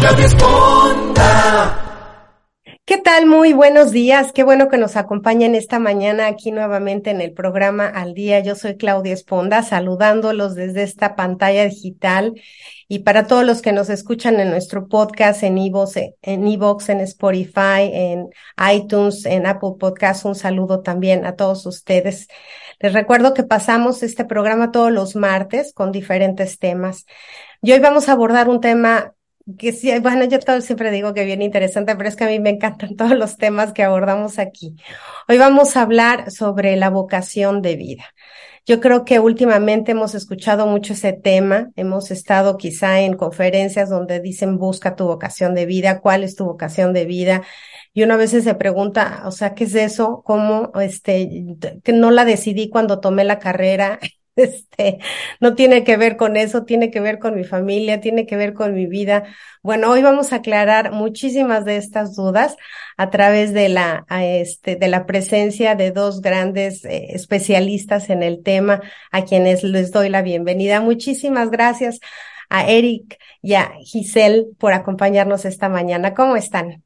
Claudia Esponda. ¿Qué tal? Muy buenos días. Qué bueno que nos acompañen esta mañana aquí nuevamente en el programa Al Día. Yo soy Claudia Esponda, saludándolos desde esta pantalla digital. Y para todos los que nos escuchan en nuestro podcast, en Evox, en, Evox, en Spotify, en iTunes, en Apple Podcasts, un saludo también a todos ustedes. Les recuerdo que pasamos este programa todos los martes con diferentes temas. Y hoy vamos a abordar un tema que sí, bueno, yo todo siempre digo que bien interesante, pero es que a mí me encantan todos los temas que abordamos aquí. Hoy vamos a hablar sobre la vocación de vida. Yo creo que últimamente hemos escuchado mucho ese tema, hemos estado quizá en conferencias donde dicen busca tu vocación de vida, cuál es tu vocación de vida. Y uno a veces se pregunta, o sea, ¿qué es eso? ¿Cómo, este, que no la decidí cuando tomé la carrera? Este, no tiene que ver con eso, tiene que ver con mi familia, tiene que ver con mi vida. Bueno, hoy vamos a aclarar muchísimas de estas dudas a través de la, este, de la presencia de dos grandes eh, especialistas en el tema, a quienes les doy la bienvenida. Muchísimas gracias a Eric y a Giselle por acompañarnos esta mañana. ¿Cómo están?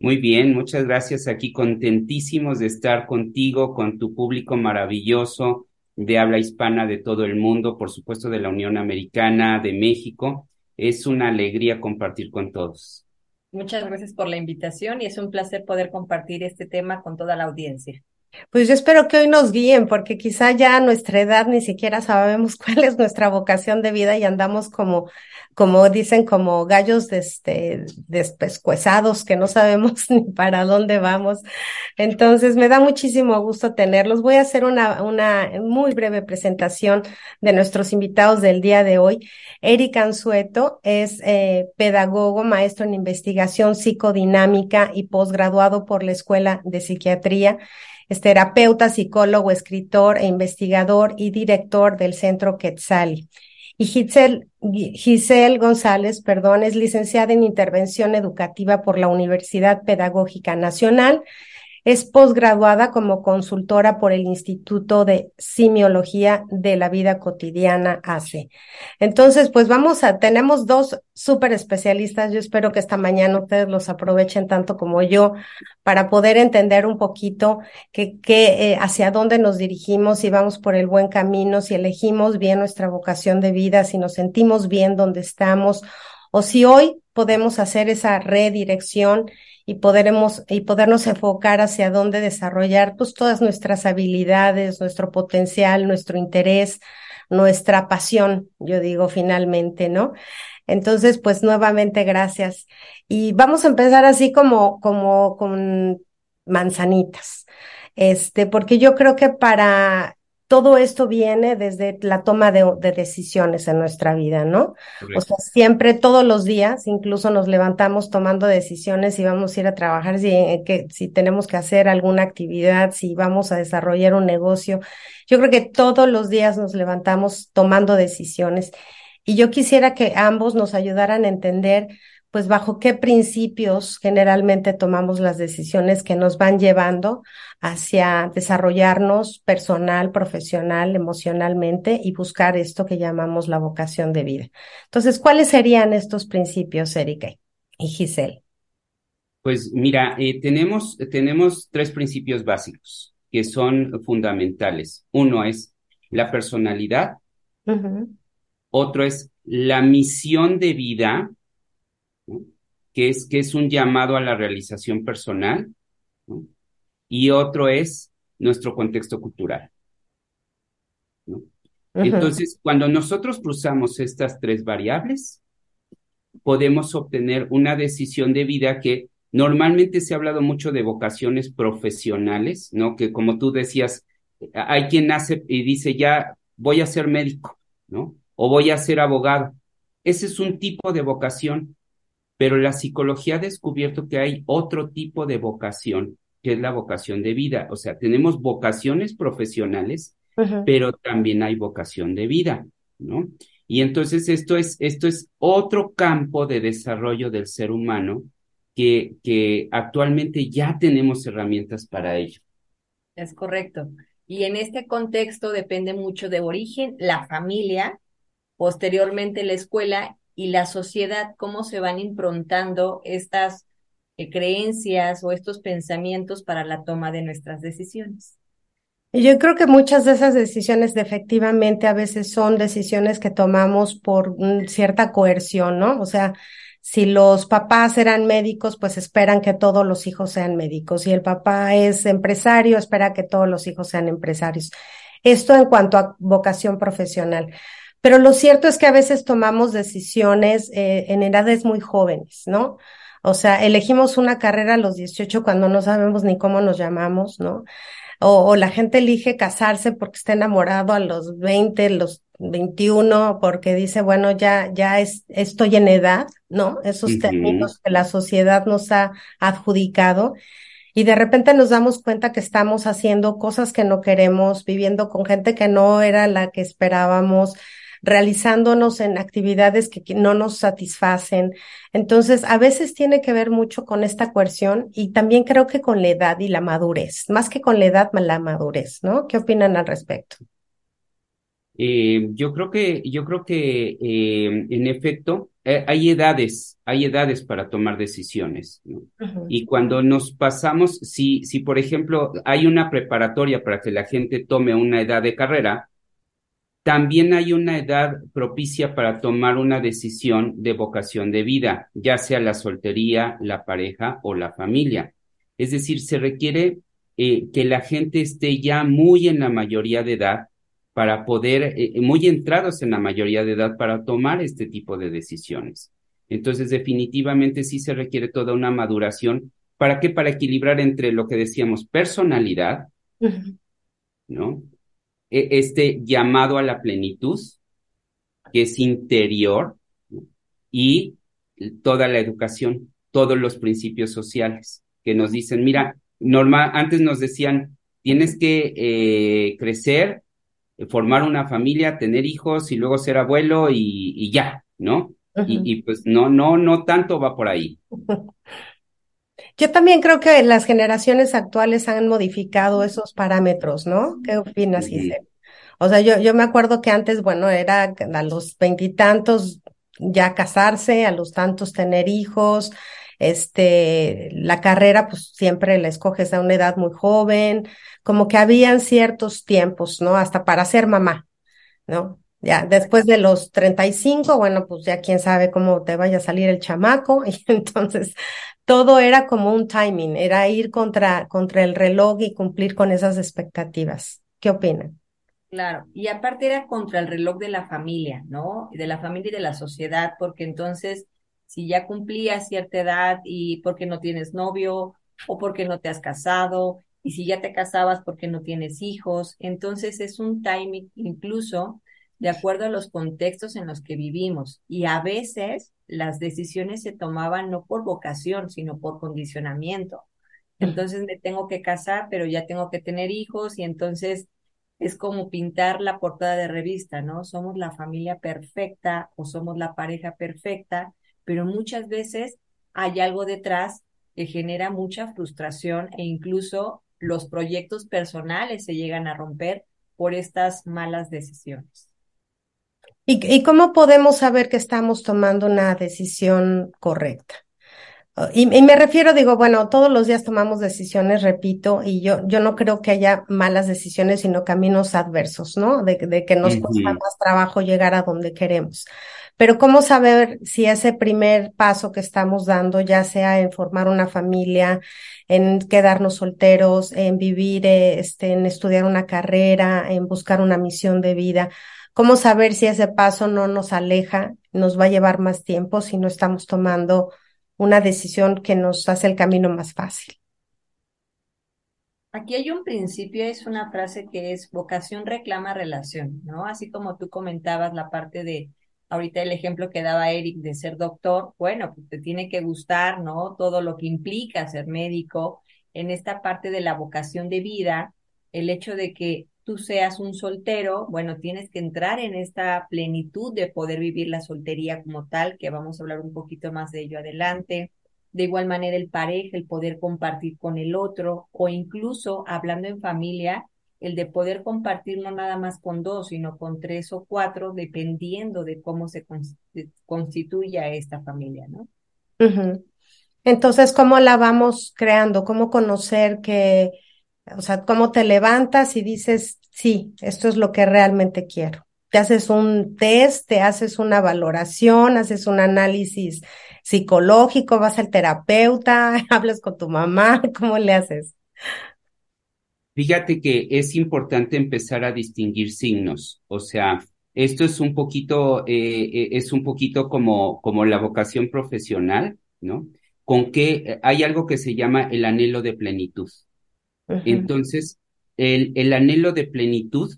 Muy bien, muchas gracias. Aquí contentísimos de estar contigo, con tu público maravilloso de habla hispana de todo el mundo, por supuesto de la Unión Americana, de México. Es una alegría compartir con todos. Muchas gracias por la invitación y es un placer poder compartir este tema con toda la audiencia. Pues yo espero que hoy nos guíen, porque quizá ya a nuestra edad ni siquiera sabemos cuál es nuestra vocación de vida y andamos como, como dicen, como gallos de este, despescuezados que no sabemos ni para dónde vamos. Entonces me da muchísimo gusto tenerlos. Voy a hacer una, una muy breve presentación de nuestros invitados del día de hoy. Eric Anzueto es eh, pedagogo, maestro en investigación psicodinámica y posgraduado por la Escuela de Psiquiatría es terapeuta, psicólogo, escritor e investigador y director del Centro Quetzali. Y Giselle, Giselle González, perdón, es licenciada en intervención educativa por la Universidad Pedagógica Nacional es posgraduada como consultora por el Instituto de Simiología de la Vida Cotidiana ACE. Entonces, pues vamos a, tenemos dos súper especialistas. Yo espero que esta mañana ustedes los aprovechen tanto como yo para poder entender un poquito que, eh, hacia dónde nos dirigimos, si vamos por el buen camino, si elegimos bien nuestra vocación de vida, si nos sentimos bien donde estamos o si hoy podemos hacer esa redirección y poderemos y podernos enfocar hacia dónde desarrollar pues todas nuestras habilidades, nuestro potencial, nuestro interés, nuestra pasión, yo digo finalmente, ¿no? Entonces, pues nuevamente gracias. Y vamos a empezar así como como con manzanitas. Este, porque yo creo que para todo esto viene desde la toma de, decisiones en nuestra vida, ¿no? O sea, siempre, todos los días, incluso nos levantamos tomando decisiones si vamos a ir a trabajar, si, eh, que, si tenemos que hacer alguna actividad, si vamos a desarrollar un negocio. Yo creo que todos los días nos levantamos tomando decisiones. Y yo quisiera que ambos nos ayudaran a entender pues bajo qué principios generalmente tomamos las decisiones que nos van llevando hacia desarrollarnos personal, profesional, emocionalmente y buscar esto que llamamos la vocación de vida. Entonces, ¿cuáles serían estos principios, Erika y Giselle? Pues mira, eh, tenemos, tenemos tres principios básicos que son fundamentales. Uno es la personalidad, otro es la misión de vida, que, es, que es un llamado a la realización personal, y otro es nuestro contexto cultural. Entonces, cuando nosotros cruzamos estas tres variables, podemos obtener una decisión de vida que normalmente se ha hablado mucho de vocaciones profesionales, ¿no? Que como tú decías, hay quien nace y dice, ya voy a ser médico, ¿no? O voy a ser abogado. Ese es un tipo de vocación, pero la psicología ha descubierto que hay otro tipo de vocación, que es la vocación de vida. O sea, tenemos vocaciones profesionales, pero también hay vocación de vida, ¿no? Y entonces esto es, esto es otro campo de desarrollo del ser humano que, que actualmente ya tenemos herramientas para ello. Es correcto. Y en este contexto depende mucho de origen, la familia, posteriormente la escuela y la sociedad, cómo se van improntando estas eh, creencias o estos pensamientos para la toma de nuestras decisiones. Yo creo que muchas de esas decisiones efectivamente a veces son decisiones que tomamos por cierta coerción, ¿no? O sea, si los papás eran médicos, pues esperan que todos los hijos sean médicos. Si el papá es empresario, espera que todos los hijos sean empresarios. Esto en cuanto a vocación profesional. Pero lo cierto es que a veces tomamos decisiones eh, en edades muy jóvenes, ¿no? O sea, elegimos una carrera a los 18 cuando no sabemos ni cómo nos llamamos, ¿no? O, o, la gente elige casarse porque está enamorado a los 20, los 21 porque dice, bueno, ya, ya es, estoy en edad, ¿no? Esos términos que la sociedad nos ha adjudicado. Y de repente nos damos cuenta que estamos haciendo cosas que no queremos, viviendo con gente que no era la que esperábamos, realizándonos en actividades que no nos satisfacen. Entonces, a veces tiene que ver mucho con esta coerción y también creo que con la edad y la madurez, más que con la edad, la madurez, ¿no? ¿Qué opinan al respecto? Eh, yo creo que, yo creo que eh, en efecto eh, hay edades, hay edades para tomar decisiones. ¿no? Y cuando nos pasamos, si, si por ejemplo hay una preparatoria para que la gente tome una edad de carrera, también hay una edad propicia para tomar una decisión de vocación de vida, ya sea la soltería, la pareja o la familia. Es decir, se requiere que la gente esté ya muy en la mayoría de edad para poder, eh, eh, muy entrados en la mayoría de edad para tomar este tipo de decisiones. Entonces, definitivamente sí se requiere toda una maduración. ¿Para qué? Para equilibrar entre lo que decíamos, personalidad, ¿no? E, este llamado a la plenitud, que es interior, y toda la educación, todos los principios sociales que nos dicen, mira, normal, antes nos decían, tienes que eh, crecer formar una familia, tener hijos y luego ser abuelo y, ya, ¿no? y, pues no, no, no tanto va por ahí. Yo también creo que las generaciones actuales han modificado esos parámetros, ¿no? ¿Qué opinas, Giselle? O sea, yo, yo me acuerdo que antes, bueno, era a los veintitantos ya casarse, a los tantos tener hijos, este, la carrera, pues siempre la escoges a una edad muy joven, como que habían ciertos tiempos, ¿no? Hasta para ser mamá, ¿no? Ya, después de los 35, bueno, pues ya quién sabe cómo te vaya a salir el chamaco, y entonces todo era como un timing, era ir contra, contra el reloj y cumplir con esas expectativas. ¿Qué opinan? Claro, y aparte era contra el reloj de la familia, ¿no? De la familia y de la sociedad, porque entonces si ya cumplías cierta edad y porque no tienes novio o porque no te has casado y si ya te casabas porque no tienes hijos. Entonces es un timing incluso de acuerdo a los contextos en los que vivimos y a veces las decisiones se tomaban no por vocación, sino por condicionamiento. Entonces me tengo que casar, pero ya tengo que tener hijos y entonces es como pintar la portada de revista, ¿no? Somos la familia perfecta o somos la pareja perfecta pero muchas veces hay algo detrás que genera mucha frustración e incluso los proyectos personales se llegan a romper por estas malas decisiones. ¿Y, cómo podemos saber que estamos tomando una decisión correcta? Y, me refiero, digo, bueno, todos los días tomamos decisiones, repito, y yo, yo no creo que haya malas decisiones, sino caminos adversos, ¿no? De, que nos cuesta más trabajo llegar a donde queremos. Pero ¿cómo saber si ese primer paso que estamos dando, ya sea en formar una familia, en quedarnos solteros, en vivir, eh, este, en estudiar una carrera, en buscar una misión de vida, ¿Cómo saber si ese paso no nos aleja, nos va a llevar más tiempo si no estamos tomando una decisión que nos hace el camino más fácil? Aquí hay un principio, es una frase que es vocación reclama relación, ¿no? Así como tú comentabas la parte de, ahorita el ejemplo que daba Eric de ser doctor, bueno, pues te tiene que gustar, ¿no? Todo lo que implica ser médico, en esta parte de la vocación de vida, el hecho de que tú seas un soltero, bueno, tienes que entrar en esta plenitud de poder vivir la soltería como tal, que vamos a hablar un poquito más de ello adelante. De igual manera, el pareja, el poder compartir con el otro, o incluso hablando en familia, el de poder compartir no nada más con dos, sino con tres o cuatro, dependiendo de cómo se constituya esta familia, ¿no? Entonces, ¿cómo la vamos creando? ¿Cómo conocer que o sea, cómo te levantas y dices, sí, esto es lo que realmente quiero. Te haces un test, te haces una valoración, haces un análisis psicológico, vas al terapeuta, hablas con tu mamá, ¿cómo le haces? Fíjate que es importante empezar a distinguir signos, o sea, esto es un poquito, eh, eh, es un poquito como, como la vocación profesional, ¿no? Con que hay algo que se llama el anhelo de plenitud. Entonces, el, el anhelo de plenitud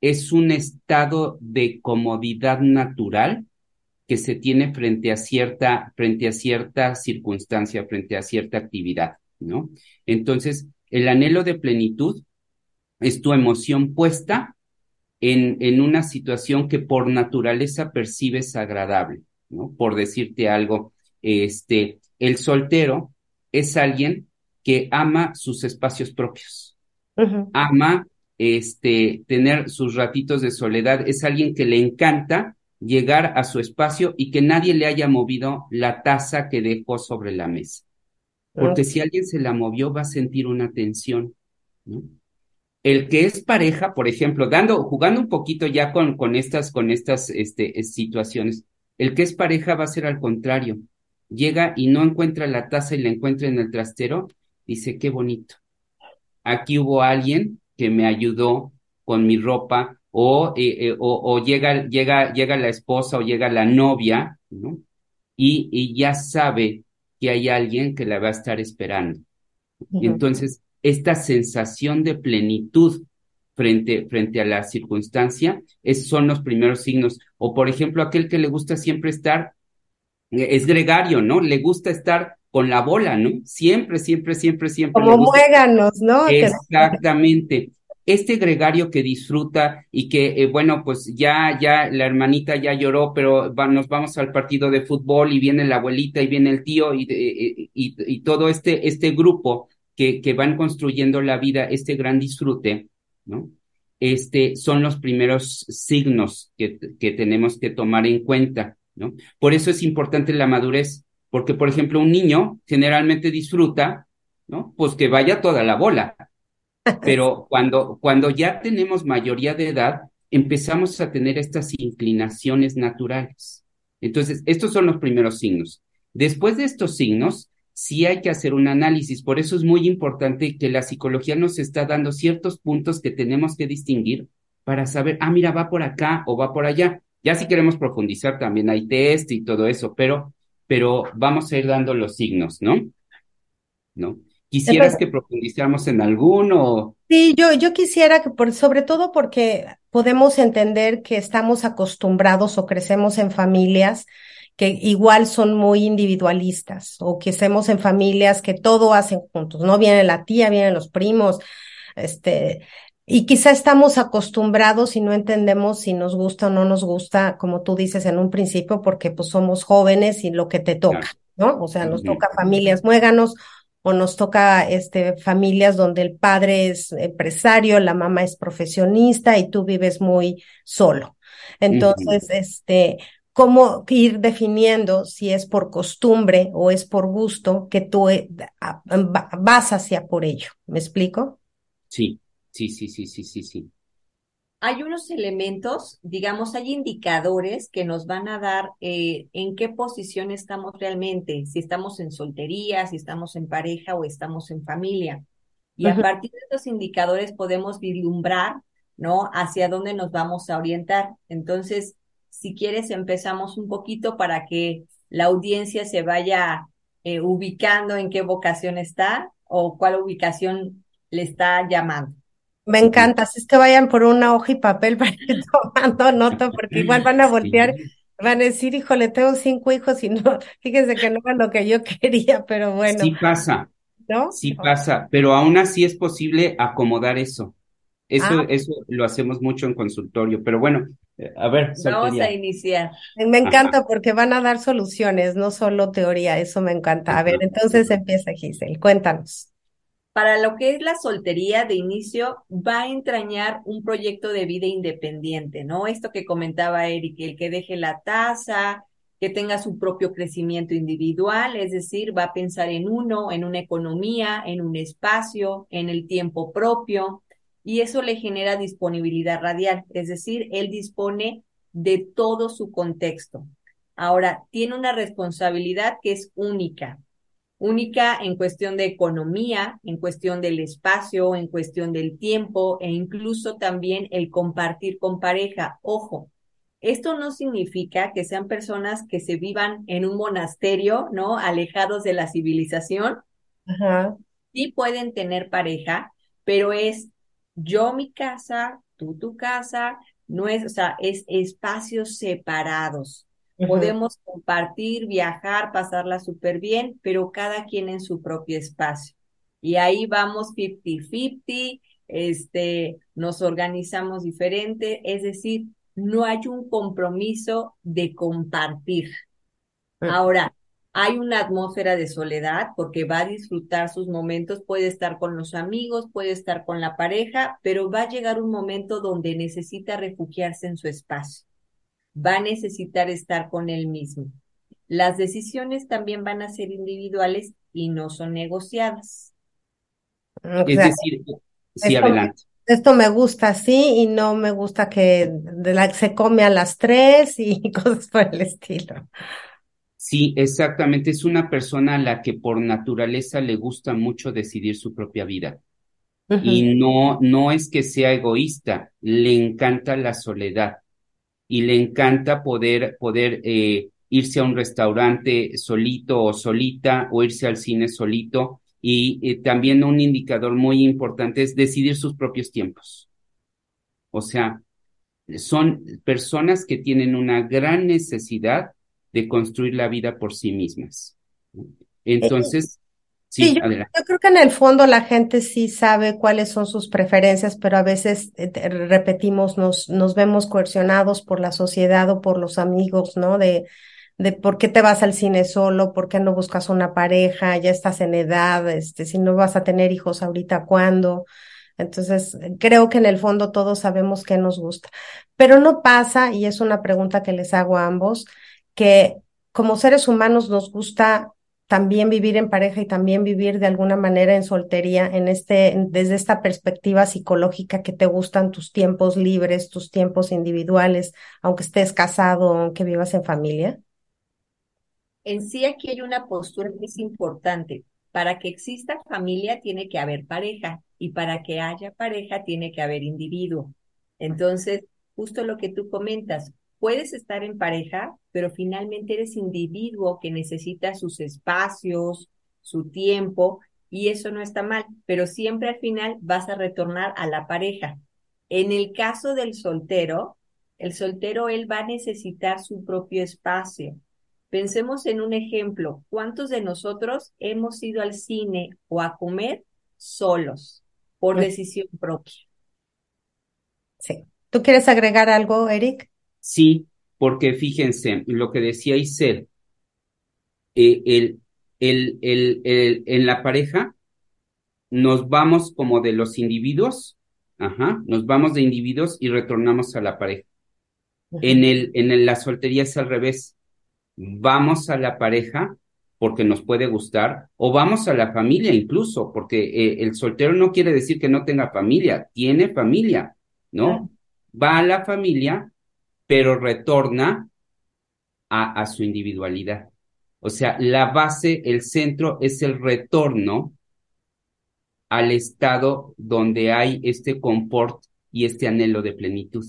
es un estado de comodidad natural que se tiene frente a cierta, frente a cierta circunstancia, frente a cierta actividad, ¿no? Entonces, el anhelo de plenitud es tu emoción puesta en, en una situación que por naturaleza percibes agradable, ¿no? Por decirte algo, este, el soltero es alguien que ama sus espacios propios, ama este, tener sus ratitos de soledad, es alguien que le encanta llegar a su espacio y que nadie le haya movido la taza que dejó sobre la mesa. Porque si alguien se la movió, va a sentir una tensión. ¿no? El que es pareja, por ejemplo, dando, jugando un poquito ya con, con estas, con estas este, situaciones, el que es pareja va a ser al contrario. Llega y no encuentra la taza y la encuentra en el trastero, dice, qué bonito. Aquí hubo alguien que me ayudó con mi ropa o, eh, eh, o, llega, llega, llega la esposa o llega la novia, ¿no? Y, y ya sabe que hay alguien que la va a estar esperando. Entonces, esta sensación de plenitud frente, frente a la circunstancia es, son los primeros signos. O, por ejemplo, aquel que le gusta siempre estar, eh, es gregario, ¿no? Le gusta estar con la bola, ¿no? Siempre, siempre, siempre, siempre. Como muéganos, ¿no? Exactamente. Este gregario que disfruta y que, eh, bueno, pues ya, ya, la hermanita ya lloró, pero nos vamos al partido de fútbol y viene la abuelita y viene el tío y, y, y, todo este, este grupo que, que van construyendo la vida, este gran disfrute, ¿no? Este, son los primeros signos que, que tenemos que tomar en cuenta, ¿no? Por eso es importante la madurez, porque, por ejemplo, un niño generalmente disfruta, ¿no? Pues que vaya toda la bola. Pero cuando, cuando ya tenemos mayoría de edad, empezamos a tener estas inclinaciones naturales. Entonces, estos son los primeros signos. Después de estos signos, sí hay que hacer un análisis. Por eso es muy importante que la psicología nos está dando ciertos puntos que tenemos que distinguir para saber, ah, mira, va por acá o va por allá. Ya si queremos profundizar, también hay test y todo eso, pero pero vamos a ir dando los signos, ¿no? ¿No? ¿Quisieras que profundizáramos en alguno? Sí, yo, yo quisiera que, por, sobre todo porque podemos entender que estamos acostumbrados o crecemos en familias que igual son muy individualistas o que estemos en familias que todo hacen juntos, ¿no? Viene la tía, vienen los primos, este, y quizá estamos acostumbrados y no entendemos si nos gusta o no nos gusta, como tú dices en un principio, porque pues somos jóvenes y lo que te toca, ¿no? O sea, nos toca familias muéganos o nos toca este familias donde el padre es empresario, la mamá es profesionista y tú vives muy solo. Entonces, este, cómo ir definiendo si es por costumbre o es por gusto que tú eh, vas hacia por ello. ¿Me explico? Sí, Sí, sí, sí, sí, sí, sí. Hay unos elementos, digamos, hay indicadores que nos van a dar eh, en qué posición estamos realmente, si estamos en soltería, si estamos en pareja o estamos en familia. Y a partir de estos indicadores podemos vislumbrar ¿no? Hacia dónde nos vamos a orientar. Entonces, si quieres, empezamos un poquito para que la audiencia se vaya eh, ubicando en qué vocación está o cuál ubicación le está llamando. Me encanta, así es que vayan por una hoja y papel para ir tomando nota, porque igual van a voltear, van a decir, híjole, tengo cinco hijos y no, fíjense que no era lo que yo quería, pero bueno. Sí pasa, ¿no? Sí pasa, pero aún así es posible acomodar eso. Eso, ah. eso lo hacemos mucho en consultorio, pero bueno, eh, a ver. Vamos a iniciar. Me encanta porque van a dar soluciones, no solo teoría, eso me encanta. A ver, entonces empieza Giselle, cuéntanos. Para lo que es la soltería de inicio, va a entrañar un proyecto de vida independiente, ¿no? Esto que comentaba Eric, el que deje la tasa, que tenga su propio crecimiento individual, es decir, va a pensar en uno, en una economía, en un espacio, en el tiempo propio, y eso le genera disponibilidad radial, es decir, él dispone de todo su contexto. Ahora, tiene una responsabilidad que es única, única en cuestión de economía, en cuestión del espacio, en cuestión del tiempo e incluso también el compartir con pareja. Ojo, esto no significa que sean personas que se vivan en un monasterio, ¿no? Alejados de la civilización. Sí pueden tener pareja, pero es yo mi casa, tú tu casa, no es, o sea, es espacios separados. Podemos compartir, viajar, pasarla súper bien, pero cada quien en su propio espacio. Y ahí vamos 50-50, este, nos organizamos diferente, es decir, no hay un compromiso de compartir. Ahora, hay una atmósfera de soledad porque va a disfrutar sus momentos, puede estar con los amigos, puede estar con la pareja, pero va a llegar un momento donde necesita refugiarse en su espacio. Va a necesitar estar con él mismo. Las decisiones también van a ser individuales y no son negociadas. es decir, sí, adelante. Esto me gusta sí y no me gusta que se come a las tres y cosas por el estilo. Sí, exactamente. Es una persona a la que por naturaleza le gusta mucho decidir su propia vida. Y no, no es que sea egoísta, le encanta la soledad y le encanta poder, poder eh, irse a un restaurante solito o solita o irse al cine solito. Y eh, también un indicador muy importante es decidir sus propios tiempos. O sea, son personas que tienen una gran necesidad de construir la vida por sí mismas. Entonces, sí, yo, creo que en el fondo la gente sí sabe cuáles son sus preferencias, pero a veces eh, repetimos, nos, nos vemos coercionados por la sociedad o por los amigos, ¿no? De, de por qué te vas al cine solo, por qué no buscas una pareja, ya estás en edad, este, si no vas a tener hijos ahorita, ¿cuándo? Entonces, creo que en el fondo todos sabemos qué nos gusta. Pero no pasa, y es una pregunta que les hago a ambos, que como seres humanos nos gusta también vivir en pareja y también vivir de alguna manera en soltería, en este, desde esta perspectiva psicológica que te gustan tus tiempos libres, tus tiempos individuales, aunque estés casado, aunque vivas en familia? En sí aquí hay una postura que es importante. Para que exista familia tiene que haber pareja y para que haya pareja tiene que haber individuo. Entonces, justo lo que tú comentas, puedes estar en pareja, pero finalmente eres individuo que necesita sus espacios, su tiempo, y eso no está mal, pero siempre al final vas a retornar a la pareja. En el caso del soltero, el soltero él va a necesitar su propio espacio. Pensemos en un ejemplo, ¿cuántos de nosotros hemos ido al cine o a comer solos por decisión propia? Sí. ¿Tú quieres agregar algo, Eric? Sí, porque fíjense, lo que decía Isel, eh, el, el, el, en la pareja nos vamos como de los individuos, ajá, nos vamos de individuos y retornamos a la pareja. En, el, en la soltería es al revés. Vamos a la pareja porque nos puede gustar, o vamos a la familia incluso, porque eh, el soltero no quiere decir que no tenga familia, tiene familia, ¿no? Va a la familia pero retorna a, su individualidad. O sea, la base, el centro es el retorno al estado donde hay este confort y este anhelo de plenitud.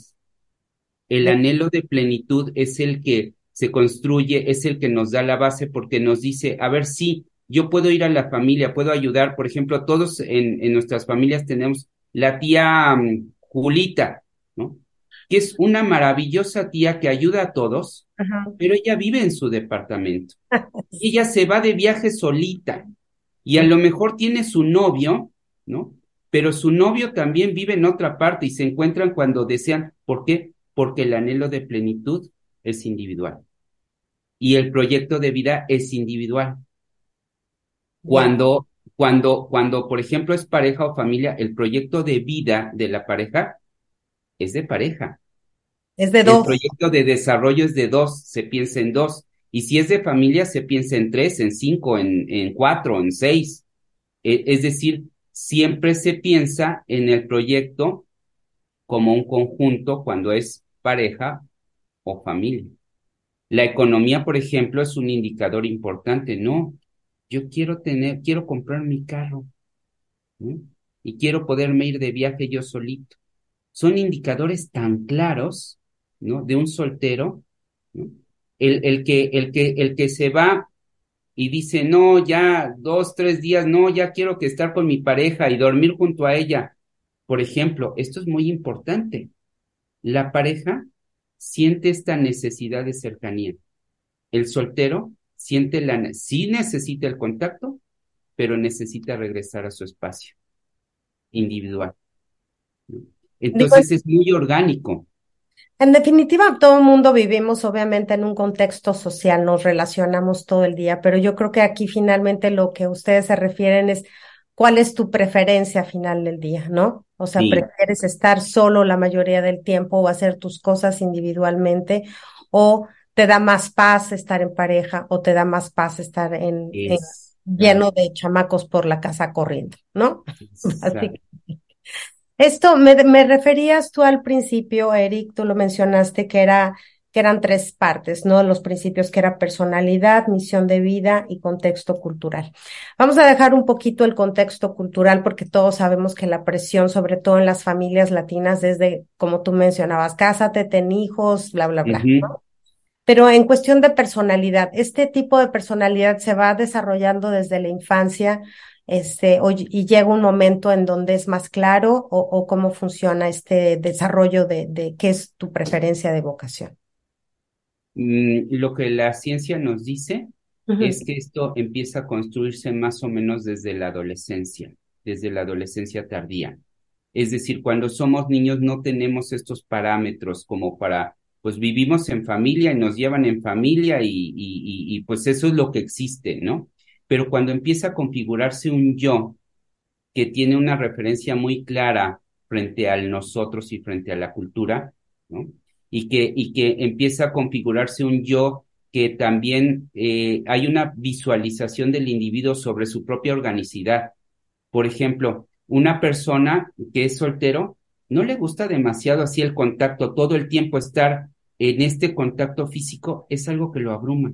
El anhelo de plenitud es el que se construye, es el que nos da la base porque nos dice, a ver, sí, yo puedo ir a la familia, puedo ayudar, por ejemplo, todos en, en nuestras familias tenemos la tía mm, Julita, ¿no? Que es una maravillosa tía que ayuda a todos, pero ella vive en su departamento. ella se va de viaje solita y a lo mejor tiene su novio, ¿no? Pero su novio también vive en otra parte y se encuentran cuando desean. ¿Por qué? porque el anhelo de plenitud es individual y el proyecto de vida es individual. Cuando, cuando, cuando, por ejemplo, es pareja o familia, el proyecto de vida de la pareja es de pareja. Es de dos. El proyecto de desarrollo es de dos, se piensa en dos. Y si es de familia, se piensa en tres, en cinco, en, en cuatro, en seis. E, es decir, siempre se piensa en el proyecto como un conjunto cuando es pareja o familia. La economía, por ejemplo, es un indicador importante. No, yo quiero tener, quiero comprar mi carro y quiero poderme ir de viaje yo solito. Son indicadores tan claros, ¿no? De un soltero, El, el, que, el, que, el que se va y dice, no, ya dos, tres días, no, ya quiero que estar con mi pareja y dormir junto a ella. Por ejemplo, esto es muy importante. La pareja siente esta necesidad de cercanía. El soltero siente la, sí necesita el contacto, pero necesita regresar a su espacio individual. Entonces es muy orgánico. En definitiva, todo el mundo vivimos obviamente en un contexto social, nos relacionamos todo el día, pero yo creo que aquí finalmente lo que ustedes se refieren es cuál es tu preferencia final del día, ¿no? O sea, prefieres estar solo la mayoría del tiempo o hacer tus cosas individualmente o te da más paz estar en pareja o te da más paz estar en, lleno de chamacos por la casa corriendo, ¿no? Así esto me, me referías tú al principio, Eric, tú lo mencionaste que era que eran tres partes, ¿no? Los principios que era personalidad, misión de vida y contexto cultural. Vamos a dejar un poquito el contexto cultural porque todos sabemos que la presión, sobre todo en las familias latinas, desde, como tú mencionabas, cásate, ten hijos, bla, bla, bla, ¿no? Pero en cuestión de personalidad, este tipo de personalidad se va desarrollando desde la infancia, este, y llega un momento en donde es más claro o, o cómo funciona este desarrollo de, de qué es tu preferencia de vocación. Mm, lo que la ciencia nos dice es que esto empieza a construirse más o menos desde la adolescencia, desde la adolescencia tardía. Es decir, cuando somos niños no tenemos estos parámetros como para, pues vivimos en familia y nos llevan en familia y, y, y pues eso es lo que existe, ¿no? Pero cuando empieza a configurarse un yo que tiene una referencia muy clara frente al nosotros y frente a la cultura, y que, y que empieza a configurarse un yo que también eh, hay una visualización del individuo sobre su propia organicidad. Por ejemplo, una persona que es soltero no le gusta demasiado así el contacto, todo el tiempo estar en este contacto físico es algo que lo abruma,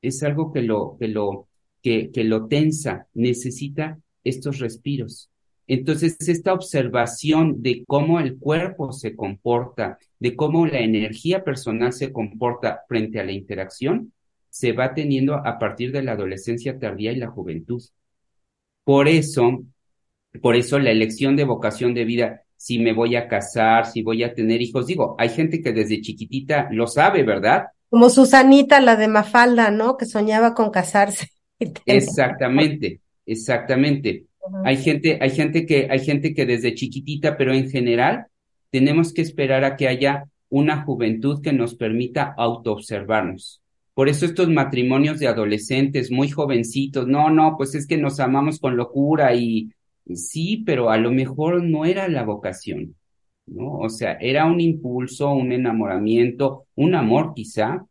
es algo que lo, que lo, que, lo tensa, necesita estos respiros. Entonces, esta observación de cómo el cuerpo se comporta, de cómo la energía personal se comporta frente a la interacción, se va teniendo a partir de la adolescencia tardía y la juventud. Por eso, por eso la elección de vocación de vida, si me voy a casar, si voy a tener hijos, digo, hay gente que desde chiquitita lo sabe, ¿verdad? Como Susanita, la de Mafalda, ¿no? Que soñaba con casarse. Exactamente, exactamente. Hay gente, hay gente que, hay gente que desde chiquitita, pero en general tenemos que esperar a que haya una juventud que nos permita autoobservarnos. Por eso estos matrimonios de adolescentes muy jovencitos, no, no, pues es que nos amamos con locura y sí, pero a lo mejor no era la vocación, ¿no? O sea, era un impulso, un enamoramiento, un amor quizá,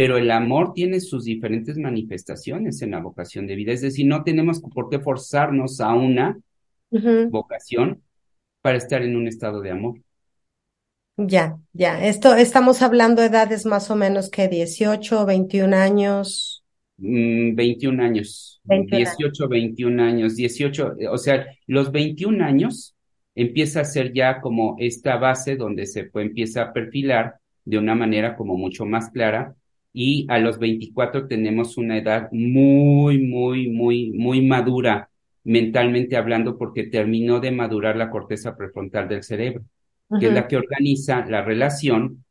pero el amor tiene sus diferentes manifestaciones en la vocación de vida. Es decir, no tenemos por qué forzarnos a una vocación para estar en un estado de amor. Ya, ya. Esto estamos hablando de edades más o menos que 18, 21 años. 21 mm, años. 18, 21 años. 18, o sea, los 21 años empieza a ser ya como esta base donde se empieza a perfilar de una manera como mucho más clara y a los 24 tenemos una edad muy, muy, muy, muy madura mentalmente hablando porque terminó de madurar la corteza prefrontal del cerebro, que es la que organiza la relación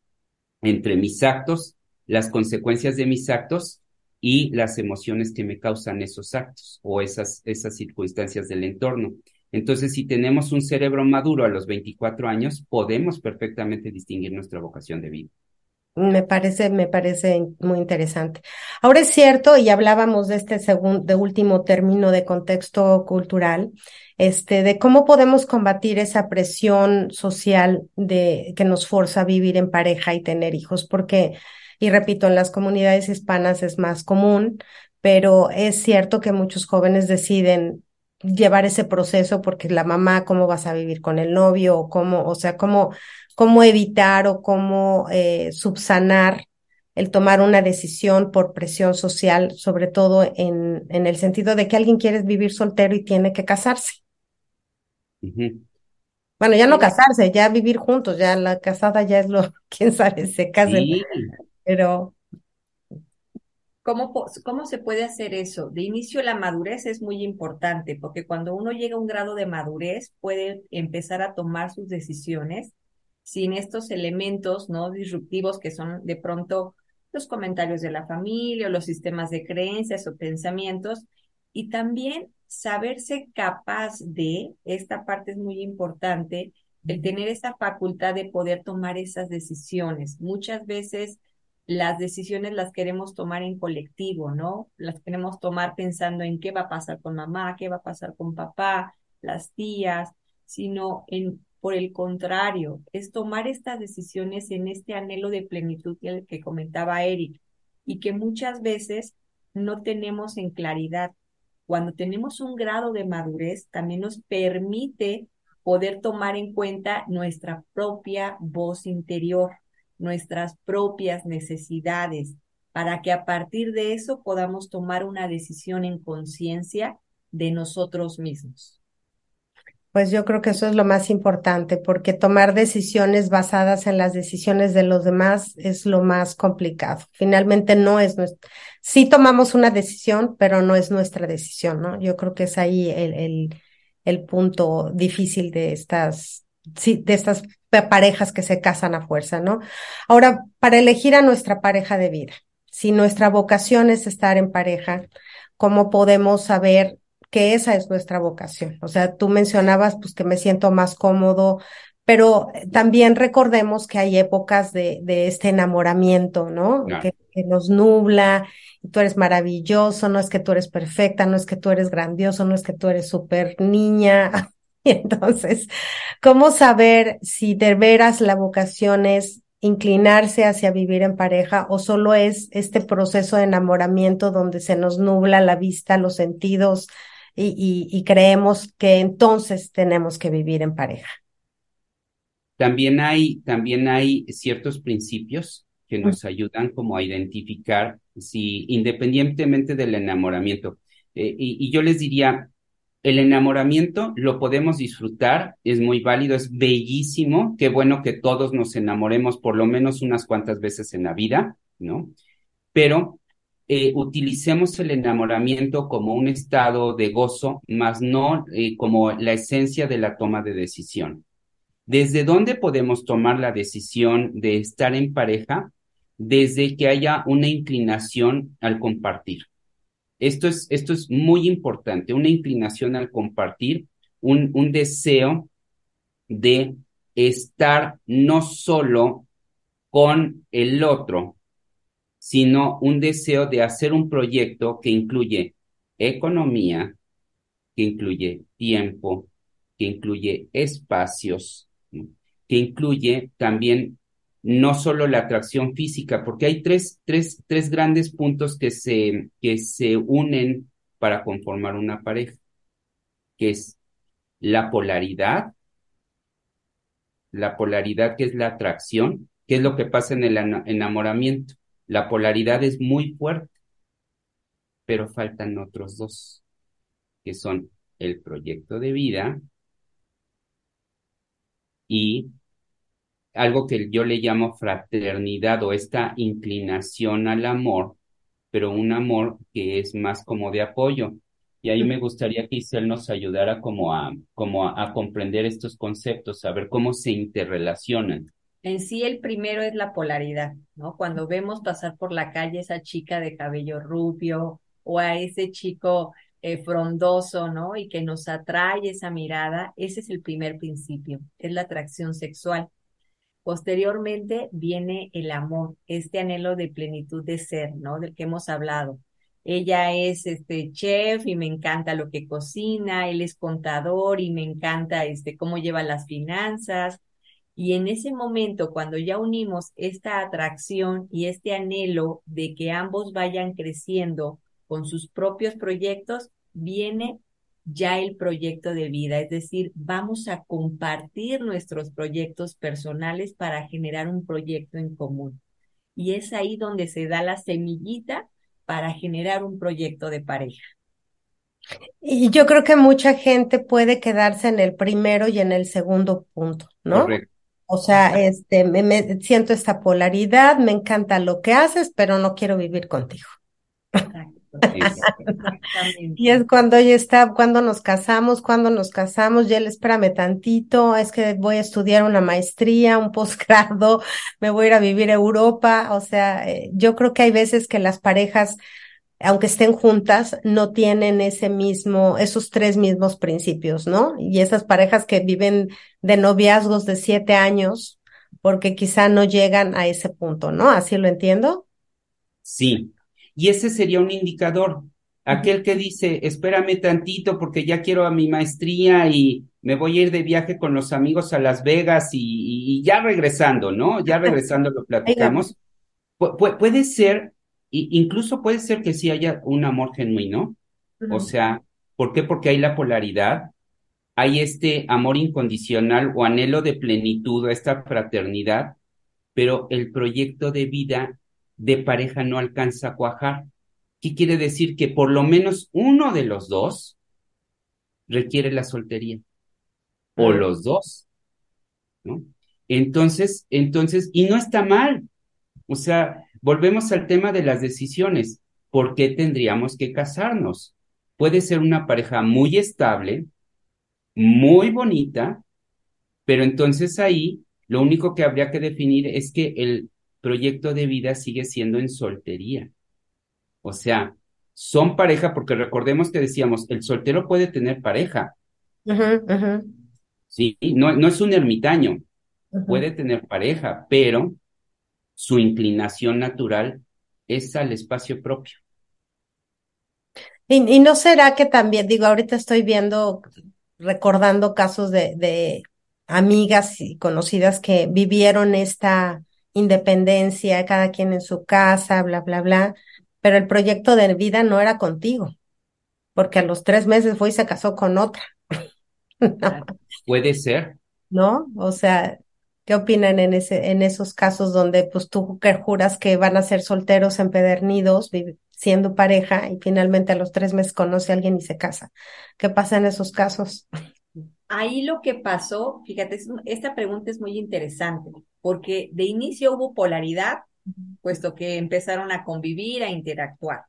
entre mis actos, las consecuencias de mis actos y las emociones que me causan esos actos o esas, esas circunstancias del entorno. Entonces, si tenemos un cerebro maduro a los 24 años, podemos perfectamente distinguir nuestra vocación de vida. Me parece, me parece muy interesante. Ahora es cierto, y hablábamos de este segundo, de último término de contexto cultural, este, de cómo podemos combatir esa presión social de que nos forza a vivir en pareja y tener hijos, porque, y repito, en las comunidades hispanas es más común, pero es cierto que muchos jóvenes deciden llevar ese proceso porque la mamá, cómo vas a vivir con el novio, o cómo, o sea, cómo cómo evitar o cómo eh, subsanar el tomar una decisión por presión social, sobre todo en, en el sentido de que alguien quiere vivir soltero y tiene que casarse. Bueno, ya no casarse, ya vivir juntos, ya la casada ya es lo, quién sabe, se casen, pero... ¿Cómo, ¿Cómo se puede hacer eso? De inicio, la madurez es muy importante, porque cuando uno llega a un grado de madurez, puede empezar a tomar sus decisiones sin estos elementos no disruptivos que son de pronto los comentarios de la familia o los sistemas de creencias o pensamientos y también saberse capaz de, esta parte es muy importante, el tener esa facultad de poder tomar esas decisiones. Muchas veces las decisiones las queremos tomar en colectivo, ¿no? Las queremos tomar pensando en qué va a pasar con mamá, qué va a pasar con papá, las tías, sino en por el contrario, es tomar estas decisiones en este anhelo de plenitud que comentaba Eric y que muchas veces no tenemos en claridad. Cuando tenemos un grado de madurez, también nos permite poder tomar en cuenta nuestra propia voz interior, nuestras propias necesidades, para que a partir de eso podamos tomar una decisión en conciencia de nosotros mismos. Pues yo creo que eso es lo más importante, porque tomar decisiones basadas en las decisiones de los demás es lo más complicado. Finalmente no es nuestra, sí tomamos una decisión, pero no es nuestra decisión, ¿no? Yo creo que es ahí el, el, el punto difícil de estas, sí, de estas parejas que se casan a fuerza, ¿no? Ahora, para elegir a nuestra pareja de vida, si nuestra vocación es estar en pareja, ¿cómo podemos saber que esa es nuestra vocación. O sea, tú mencionabas pues que me siento más cómodo, pero también recordemos que hay épocas de, de este enamoramiento, ¿no? Que, que, nos nubla, y tú eres maravilloso, no es que tú eres perfecta, no es que tú eres grandioso, no es que tú eres súper niña. Y entonces, ¿cómo saber si de veras la vocación es inclinarse hacia vivir en pareja o solo es este proceso de enamoramiento donde se nos nubla la vista, los sentidos, y, creemos que entonces tenemos que vivir en pareja. También hay, también hay ciertos principios que nos ayudan como a identificar si independientemente del enamoramiento. Eh, y, yo les diría, el enamoramiento lo podemos disfrutar, es muy válido, es bellísimo, qué bueno que todos nos enamoremos por lo menos unas cuantas veces en la vida, ¿no? Pero eh, utilicemos el enamoramiento como un estado de gozo, más no eh, como la esencia de la toma de decisión. ¿Desde dónde podemos tomar la decisión de estar en pareja? Desde que haya una inclinación al compartir. Esto es, esto es muy importante, una inclinación al compartir, un, un deseo de estar no solo con el otro, sino un deseo de hacer un proyecto que incluye economía, que incluye tiempo, que incluye espacios, que incluye también no solo la atracción física, porque hay tres, tres, tres grandes puntos que se, que se unen para conformar una pareja, que es la polaridad, la polaridad que es la atracción, que es lo que pasa en el enamoramiento. La polaridad es muy fuerte, pero faltan otros dos, que son el proyecto de vida y algo que yo le llamo fraternidad o esta inclinación al amor, pero un amor que es más como de apoyo. Y ahí me gustaría que Isel nos ayudara como a, como a, comprender estos conceptos, a ver cómo se interrelacionan. En sí, el primero es la polaridad, ¿no? Cuando vemos pasar por la calle esa chica de cabello rubio o a ese chico eh, frondoso, ¿no? Y que nos atrae esa mirada, ese es el primer principio, es la atracción sexual. Posteriormente viene el amor, este anhelo de plenitud de ser, ¿no? Del que hemos hablado. Ella es este chef y me encanta lo que cocina, él es contador y me encanta este cómo lleva las finanzas. Y en ese momento, cuando ya unimos esta atracción y este anhelo de que ambos vayan creciendo con sus propios proyectos, viene ya el proyecto de vida, es decir, vamos a compartir nuestros proyectos personales para generar un proyecto en común. Y es ahí donde se da la semillita para generar un proyecto de pareja. Y yo creo que mucha gente puede quedarse en el primero y en el segundo punto, ¿no? Correcto. O sea, este, me, siento esta polaridad, me encanta lo que haces, pero no quiero vivir contigo. y es cuando ella está, cuando nos casamos, cuando nos casamos, ya él espérame tantito, es que voy a estudiar una maestría, un posgrado, me voy a ir a vivir a Europa, o sea, eh, yo creo que hay veces que las parejas, aunque estén juntas, no tienen ese mismo, esos tres mismos principios, ¿no? Y esas parejas que viven de noviazgos de siete años, porque quizá no llegan a ese punto, ¿no? Así lo entiendo. Sí, y ese sería un indicador. Aquel que dice, espérame tantito porque ya quiero a mi maestría y me voy a ir de viaje con los amigos a Las Vegas y, ya regresando, ¿no? Ya regresando lo platicamos. puede ser, incluso puede ser que sí haya un amor genuino. O sea, ¿por qué? Porque hay la polaridad, hay este amor incondicional o anhelo de plenitud, esta fraternidad, pero el proyecto de vida de pareja no alcanza a cuajar. ¿Qué quiere decir? Que por lo menos uno de los dos requiere la soltería. O los dos. ¿no? Entonces, entonces, y no está mal. O sea, volvemos al tema de las decisiones. ¿Por qué tendríamos que casarnos? Puede ser una pareja muy estable, muy bonita, pero entonces ahí lo único que habría que definir es que el proyecto de vida sigue siendo en soltería. O sea, son pareja porque recordemos que decíamos, el soltero puede tener pareja. Sí, no, no es un ermitaño, puede tener pareja, pero su inclinación natural es al espacio propio. Y, y, no será que también, digo, ahorita estoy viendo, recordando casos de, de amigas y conocidas que vivieron esta independencia, cada quien en su casa, bla, bla, bla, pero el proyecto de vida no era contigo, porque a los tres meses fue y se casó con otra. Puede ser. ¿No? O sea, ¿qué opinan en ese, en esos casos donde pues tú juras que van a ser solteros empedernidos, siendo pareja, y finalmente a los tres meses conoce a alguien y se casa? ¿Qué pasa en esos casos? Ahí lo que pasó, fíjate, esta pregunta es muy interesante, porque de inicio hubo polaridad, puesto que empezaron a convivir, a interactuar,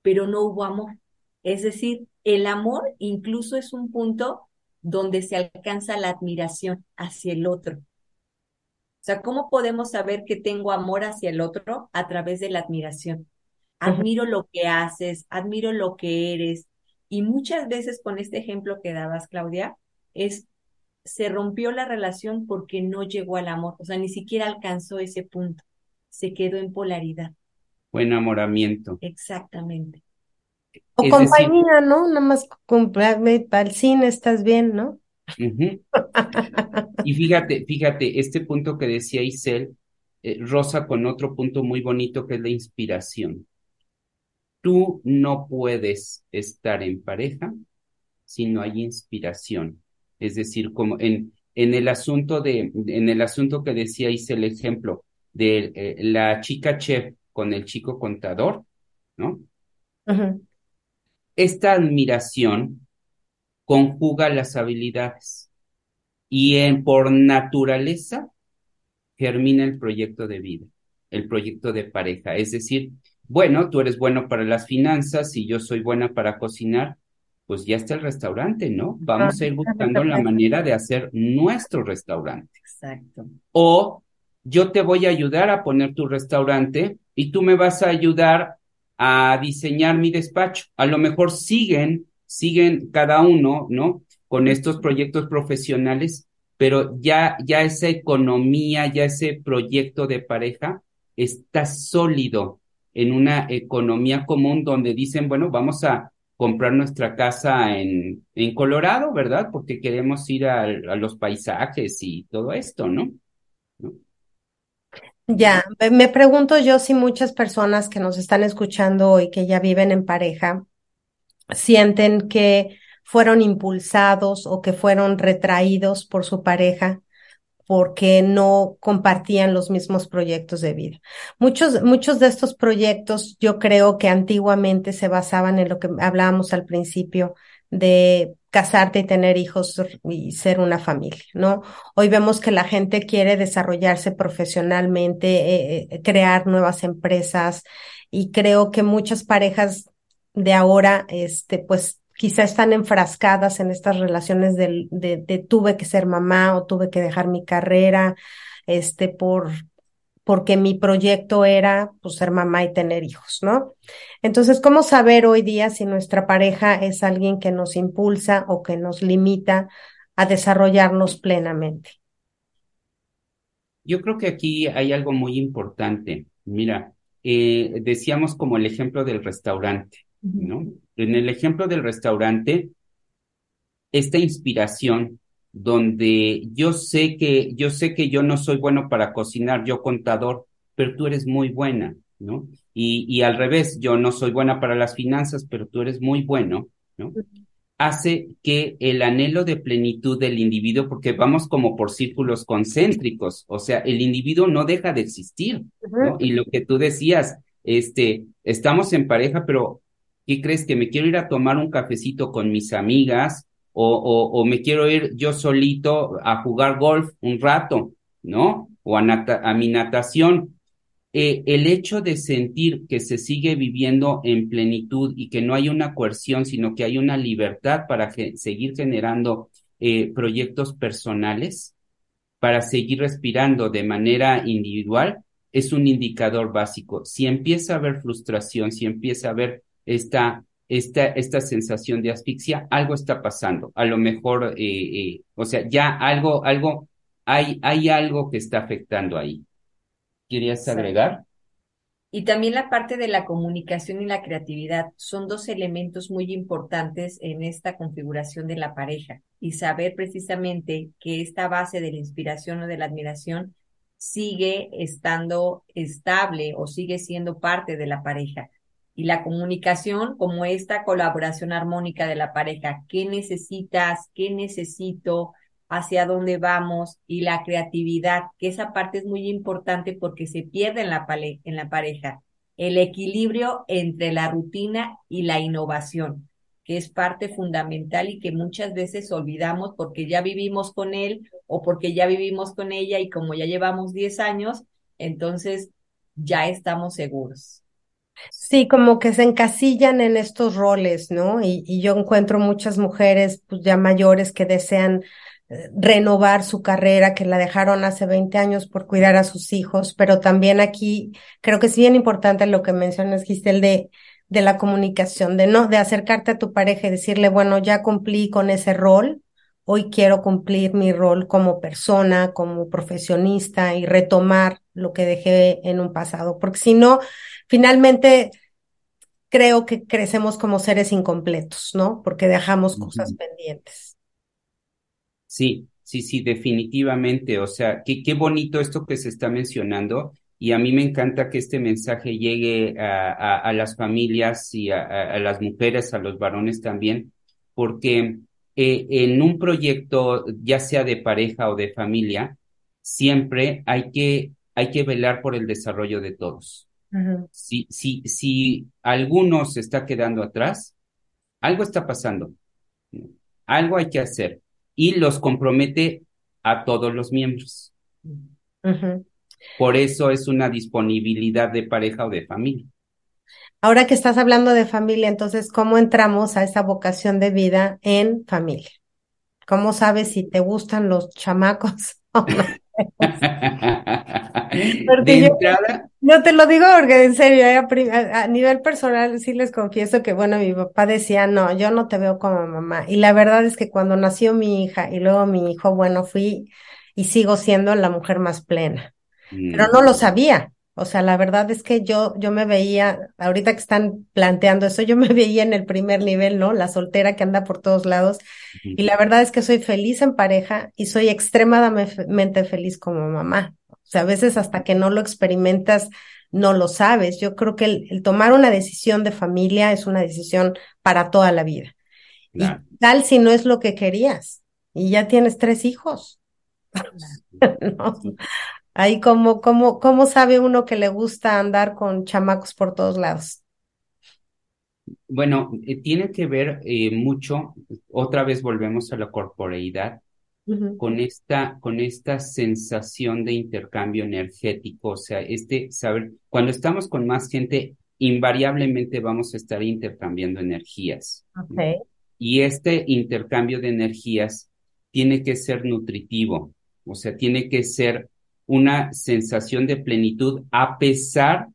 pero no hubo amor. Es decir, el amor incluso es un punto donde se alcanza la admiración hacia el otro. O sea, ¿cómo podemos saber que tengo amor hacia el otro? A través de la admiración. Admiro lo que haces, admiro lo que eres. Y muchas veces con este ejemplo que dabas, Claudia, es se rompió la relación porque no llegó al amor, o sea, ni siquiera alcanzó ese punto, se quedó en polaridad. O enamoramiento. Exactamente. O compañía, ¿no? Nada más comprarme para el cine, estás bien, ¿no? Y fíjate, fíjate, este punto que decía Isel, eh, rosa con otro punto muy bonito que es la inspiración. Tú no puedes estar en pareja si no hay inspiración. Es decir, como en, en el asunto de, en el asunto que decía, hice el ejemplo de eh, la chica chef con el chico contador, ¿no? Esta admiración conjuga las habilidades y en, por naturaleza germina el proyecto de vida, el proyecto de pareja. Es decir, bueno, tú eres bueno para las finanzas y yo soy buena para cocinar, pues ya está el restaurante, ¿no? Vamos a ir buscando la manera de hacer nuestro restaurante. Exacto. O yo te voy a ayudar a poner tu restaurante y tú me vas a ayudar a diseñar mi despacho. A lo mejor siguen, siguen cada uno, ¿no? Con estos proyectos profesionales, pero ya, ya esa economía, ya ese proyecto de pareja está sólido en una economía común donde dicen, bueno, vamos a comprar nuestra casa en, en Colorado, ¿verdad? Porque queremos ir a, a los paisajes y todo esto, ¿no? Ya, me pregunto yo si muchas personas que nos están escuchando hoy, que ya viven en pareja, sienten que fueron impulsados o que fueron retraídos por su pareja porque no compartían los mismos proyectos de vida. Muchos, muchos de estos proyectos yo creo que antiguamente se basaban en lo que hablábamos al principio de casarte y tener hijos y ser una familia, ¿no? Hoy vemos que la gente quiere desarrollarse profesionalmente, eh, eh, crear nuevas empresas y creo que muchas parejas de ahora, este, pues quizá están enfrascadas en estas relaciones de, de, tuve que ser mamá o tuve que dejar mi carrera, este, por, porque mi proyecto era pues, ser mamá y tener hijos, ¿no? Entonces, ¿cómo saber hoy día si nuestra pareja es alguien que nos impulsa o que nos limita a desarrollarnos plenamente? Yo creo que aquí hay algo muy importante. Mira, eh, decíamos como el ejemplo del restaurante, ¿no? En el ejemplo del restaurante, esta inspiración donde yo sé que, yo sé que yo no soy bueno para cocinar, yo contador, pero tú eres muy buena, ¿no? Y, y al revés, yo no soy buena para las finanzas, pero tú eres muy bueno, ¿no? Hace que el anhelo de plenitud del individuo, porque vamos como por círculos concéntricos, o sea, el individuo no deja de existir, ¿no? Y lo que tú decías, este, estamos en pareja, pero ¿qué crees que me quiero ir a tomar un cafecito con mis amigas? o, me quiero ir yo solito a jugar golf un rato, ¿no? O a, a mi natación. Eh, el hecho de sentir que se sigue viviendo en plenitud y que no hay una coerción, sino que hay una libertad para seguir generando eh, proyectos personales, para seguir respirando de manera individual, es un indicador básico. Si empieza a haber frustración, si empieza a haber esta esta, esta sensación de asfixia, algo está pasando. A lo mejor, eh, eh, o sea, ya algo, algo, hay, hay algo que está afectando ahí. ¿Querías agregar? Y también la parte de la comunicación y la creatividad son dos elementos muy importantes en esta configuración de la pareja y saber precisamente que esta base de la inspiración o de la admiración sigue estando estable o sigue siendo parte de la pareja y la comunicación como esta colaboración armónica de la pareja. ¿Qué necesitas? ¿Qué necesito? ¿Hacia dónde vamos? Y la creatividad, que esa parte es muy importante porque se pierde en la, en la pareja. El equilibrio entre la rutina y la innovación, que es parte fundamental y que muchas veces olvidamos porque ya vivimos con él o porque ya vivimos con ella y como ya llevamos 10 años, entonces ya estamos seguros. Sí, como que se encasillan en estos roles, ¿no? Y, yo encuentro muchas mujeres pues, ya mayores que desean eh, renovar su carrera, que la dejaron hace 20 años por cuidar a sus hijos, pero también aquí creo que es bien importante lo que mencionas, Giselle, de, de la comunicación, de no, de acercarte a tu pareja y decirle, bueno, ya cumplí con ese rol, hoy quiero cumplir mi rol como persona, como profesionista y retomar lo que dejé en un pasado, porque si no, finalmente creo que crecemos como seres incompletos, ¿no? Porque dejamos cosas pendientes. Sí, sí, sí, definitivamente. O sea, qué, qué bonito esto que se está mencionando. Y a mí me encanta que este mensaje llegue a, a, las familias y a, a, las mujeres, a los varones también, porque eh, en un proyecto, ya sea de pareja o de familia, siempre hay que, hay que velar por el desarrollo de todos si, si, si alguno se está quedando atrás, algo está pasando, algo hay que hacer y los compromete a todos los miembros. Por eso es una disponibilidad de pareja o de familia. Ahora que estás hablando de familia, entonces, ¿cómo entramos a esa vocación de vida en familia? ¿Cómo sabes si te gustan los chamacos? de yo, entrada... yo, te lo digo porque en serio, eh, a, a, nivel personal sí les confieso que, bueno, mi papá decía, no, yo no te veo como mamá. Y la verdad es que cuando nació mi hija y luego mi hijo, bueno, fui y sigo siendo la mujer más plena. Pero no lo sabía. O sea, la verdad es que yo, yo me veía, ahorita que están planteando eso, yo me veía en el primer nivel, ¿no? La soltera que anda por todos lados. Y la verdad es que soy feliz en pareja y soy extremadamente feliz como mamá. O sea, a veces hasta que no lo experimentas, no lo sabes. Yo creo que el, tomar una decisión de familia es una decisión para toda la vida. Y tal si no es lo que querías y ya tienes tres hijos. no. Ahí como, como, ¿cómo sabe uno que le gusta andar con chamacos por todos lados? Bueno, eh, tiene que ver eh, mucho, otra vez volvemos a la corporeidad, con esta, con esta sensación de intercambio energético, o sea, este saber, cuando estamos con más gente, invariablemente vamos a estar intercambiando energías. Y este intercambio de energías tiene que ser nutritivo, o sea, tiene que ser una sensación de plenitud a pesar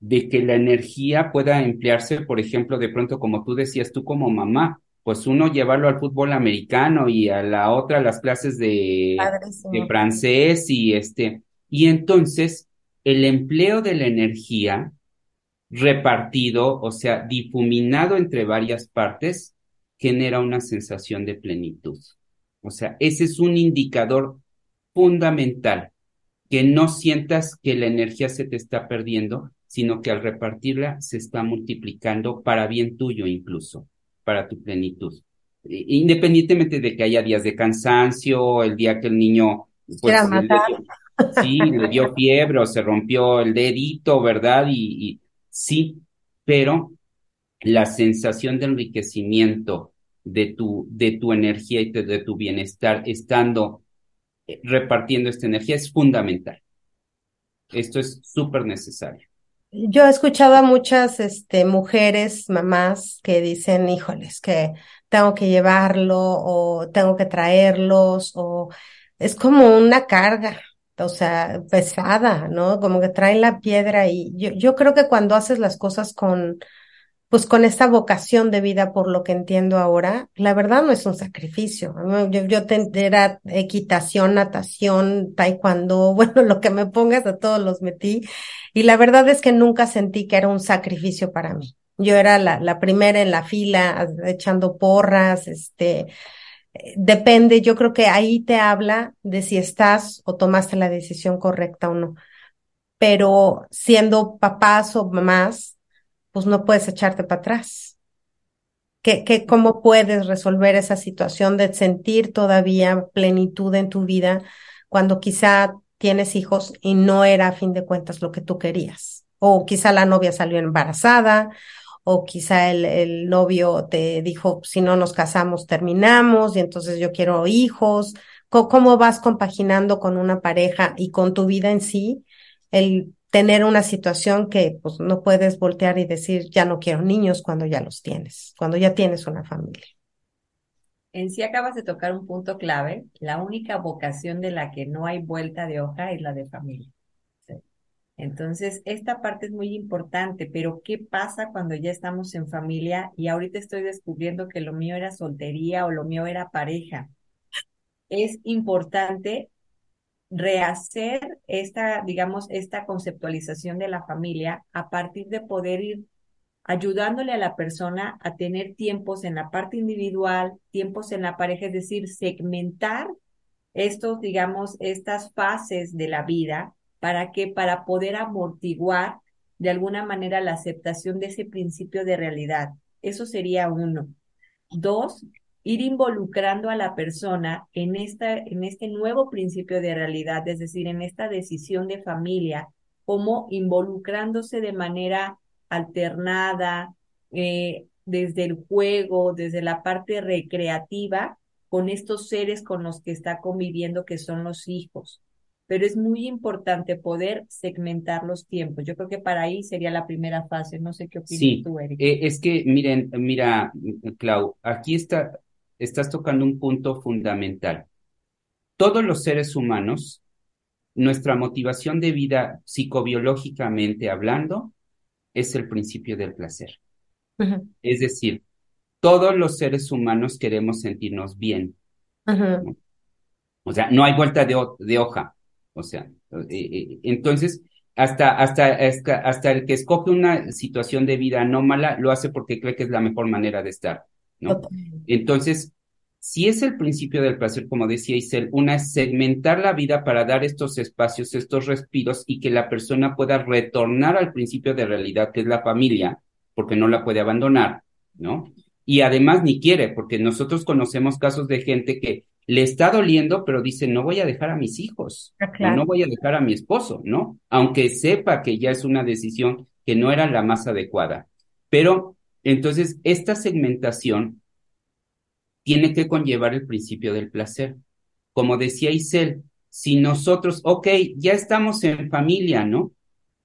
de que la energía pueda emplearse, por ejemplo, de pronto, como tú decías tú como mamá, pues uno llevarlo al fútbol americano y a la otra las clases de, de francés y este, y entonces el empleo de la energía repartido, o sea, difuminado entre varias partes, genera una sensación de plenitud. O sea, ese es un indicador fundamental, que no sientas que la energía se te está perdiendo, sino que al repartirla se está multiplicando para bien tuyo incluso, para tu plenitud. Independientemente de que haya días de cansancio, el día que el niño pues, le sí, le dio fiebre o se rompió el dedito, ¿verdad? Y, y sí, pero la sensación de enriquecimiento de tu, de tu energía y de tu bienestar estando eh, repartiendo esta energía es fundamental. Esto es súper necesario. Yo he escuchado a muchas este, mujeres, mamás, que dicen, híjoles, que tengo que llevarlo o tengo que traerlos o es como una carga, o sea, pesada, ¿no? Como que traen la piedra y yo, yo creo que cuando haces las cosas con, pues con esta vocación de vida, por lo que entiendo ahora, la verdad no es un sacrificio. Yo, yo era equitación, natación, taekwondo, bueno, lo que me pongas, a todos los metí. Y la verdad es que nunca sentí que era un sacrificio para mí. Yo era la, la primera en la fila, echando porras, este, depende, yo creo que ahí te habla de si estás o tomaste la decisión correcta o no. Pero siendo papás o mamás, pues no puedes echarte para atrás. ¿Qué, ¿Cómo puedes resolver esa situación de sentir todavía plenitud en tu vida cuando quizá tienes hijos y no era a fin de cuentas lo que tú querías? O quizá la novia salió embarazada, o quizá el, el novio te dijo, si no nos casamos, terminamos, y entonces yo quiero hijos. ¿Cómo vas compaginando con una pareja y con tu vida en sí el tener una situación que pues no puedes voltear y decir ya no quiero niños cuando ya los tienes, cuando ya tienes una familia. En sí acabas de tocar un punto clave. La única vocación de la que no hay vuelta de hoja es la de familia. Entonces, esta parte es muy importante, pero ¿qué pasa cuando ya estamos en familia y ahorita estoy descubriendo que lo mío era soltería o lo mío era pareja? Es importante rehacer esta, digamos, esta conceptualización de la familia a partir de poder ir ayudándole a la persona a tener tiempos en la parte individual, tiempos en la pareja, es decir, segmentar estos, digamos, estas fases de la vida para que, para poder amortiguar de alguna manera la aceptación de ese principio de realidad. Eso sería uno. Dos, ir involucrando a la persona en, esta, en este nuevo principio de realidad, es decir, en esta decisión de familia, como involucrándose de manera alternada, eh, desde el juego, desde la parte recreativa, con estos seres con los que está conviviendo, que son los hijos. Pero es muy importante poder segmentar los tiempos. Yo creo que para ahí sería la primera fase. No sé qué opinas tú, Eric. Eh, es que, miren, mira, Clau, aquí está, estás tocando un punto fundamental. Todos los seres humanos, nuestra motivación de vida psicobiológicamente hablando, es el principio del placer. Es decir, todos los seres humanos queremos sentirnos bien. O sea, no hay vuelta de, de hoja. O sea, eh, eh, entonces, hasta, hasta, hasta, el que escoge una situación de vida anómala lo hace porque cree que es la mejor manera de estar, ¿no? Entonces, si es el principio del placer, como decía Isel, una es segmentar la vida para dar estos espacios, estos respiros y que la persona pueda retornar al principio de realidad, que es la familia, porque no la puede abandonar, ¿no? y además ni quiere, porque nosotros conocemos casos de gente que le está doliendo, pero dice, no voy a dejar a mis hijos, ah, no voy a dejar a mi esposo, ¿no? Aunque sepa que ya es una decisión que no era la más adecuada. Pero entonces, esta segmentación tiene que conllevar el principio del placer. Como decía Isel, si nosotros, ok, ya estamos en familia, ¿no?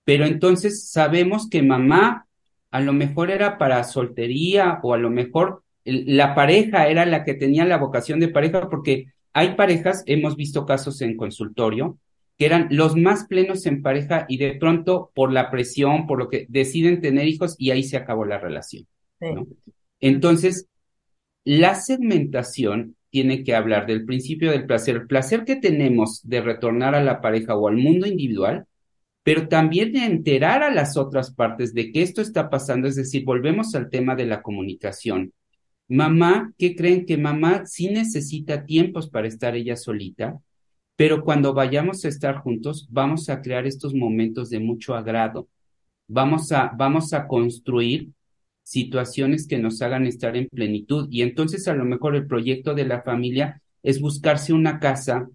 Pero entonces sabemos que mamá a lo mejor era para soltería o a lo mejor la pareja era la que tenía la vocación de pareja, porque hay parejas, hemos visto casos en consultorio, que eran los más plenos en pareja y de pronto por la presión, por lo que deciden tener hijos y ahí se acabó la relación. Entonces, la segmentación tiene que hablar del principio del placer, el placer que tenemos de retornar a la pareja o al mundo individual, pero también de enterar a las otras partes de que esto está pasando, es decir, volvemos al tema de la comunicación. Mamá, ¿qué creen que mamá sí necesita tiempos para estar ella solita? Pero cuando vayamos a estar juntos, vamos a crear estos momentos de mucho agrado. Vamos a, vamos a construir situaciones que nos hagan estar en plenitud. Y entonces a lo mejor el proyecto de la familia es buscarse una casa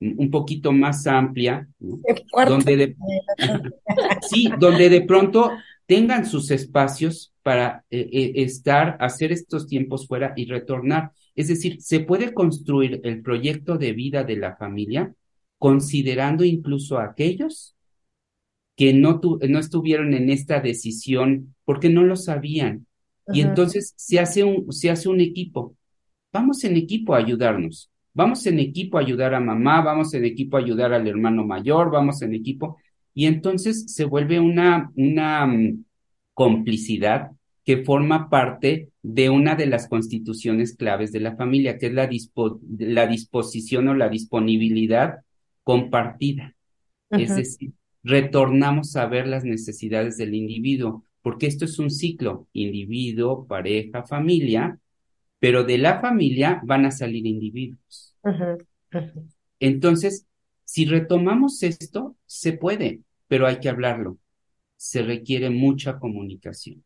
un poquito más amplia, donde de, sí, donde de pronto tengan sus espacios para eh, eh, estar, hacer estos tiempos fuera y retornar. Es decir, se puede construir el proyecto de vida de la familia considerando incluso a aquellos que no, no estuvieron en esta decisión porque no lo sabían. Y entonces se hace, un, se hace un equipo. Vamos en equipo a ayudarnos. Vamos en equipo a ayudar a mamá, vamos en equipo a ayudar al hermano mayor, vamos en equipo. Y entonces se vuelve una, una mm, complicidad que forma parte de una de las constituciones claves de la familia, que es la, la disposición o la disponibilidad compartida. Es decir, retornamos a ver las necesidades del individuo, porque esto es un ciclo, individuo, pareja, familia, pero de la familia van a salir individuos. Entonces, si retomamos esto, se puede, pero hay que hablarlo. Se requiere mucha comunicación.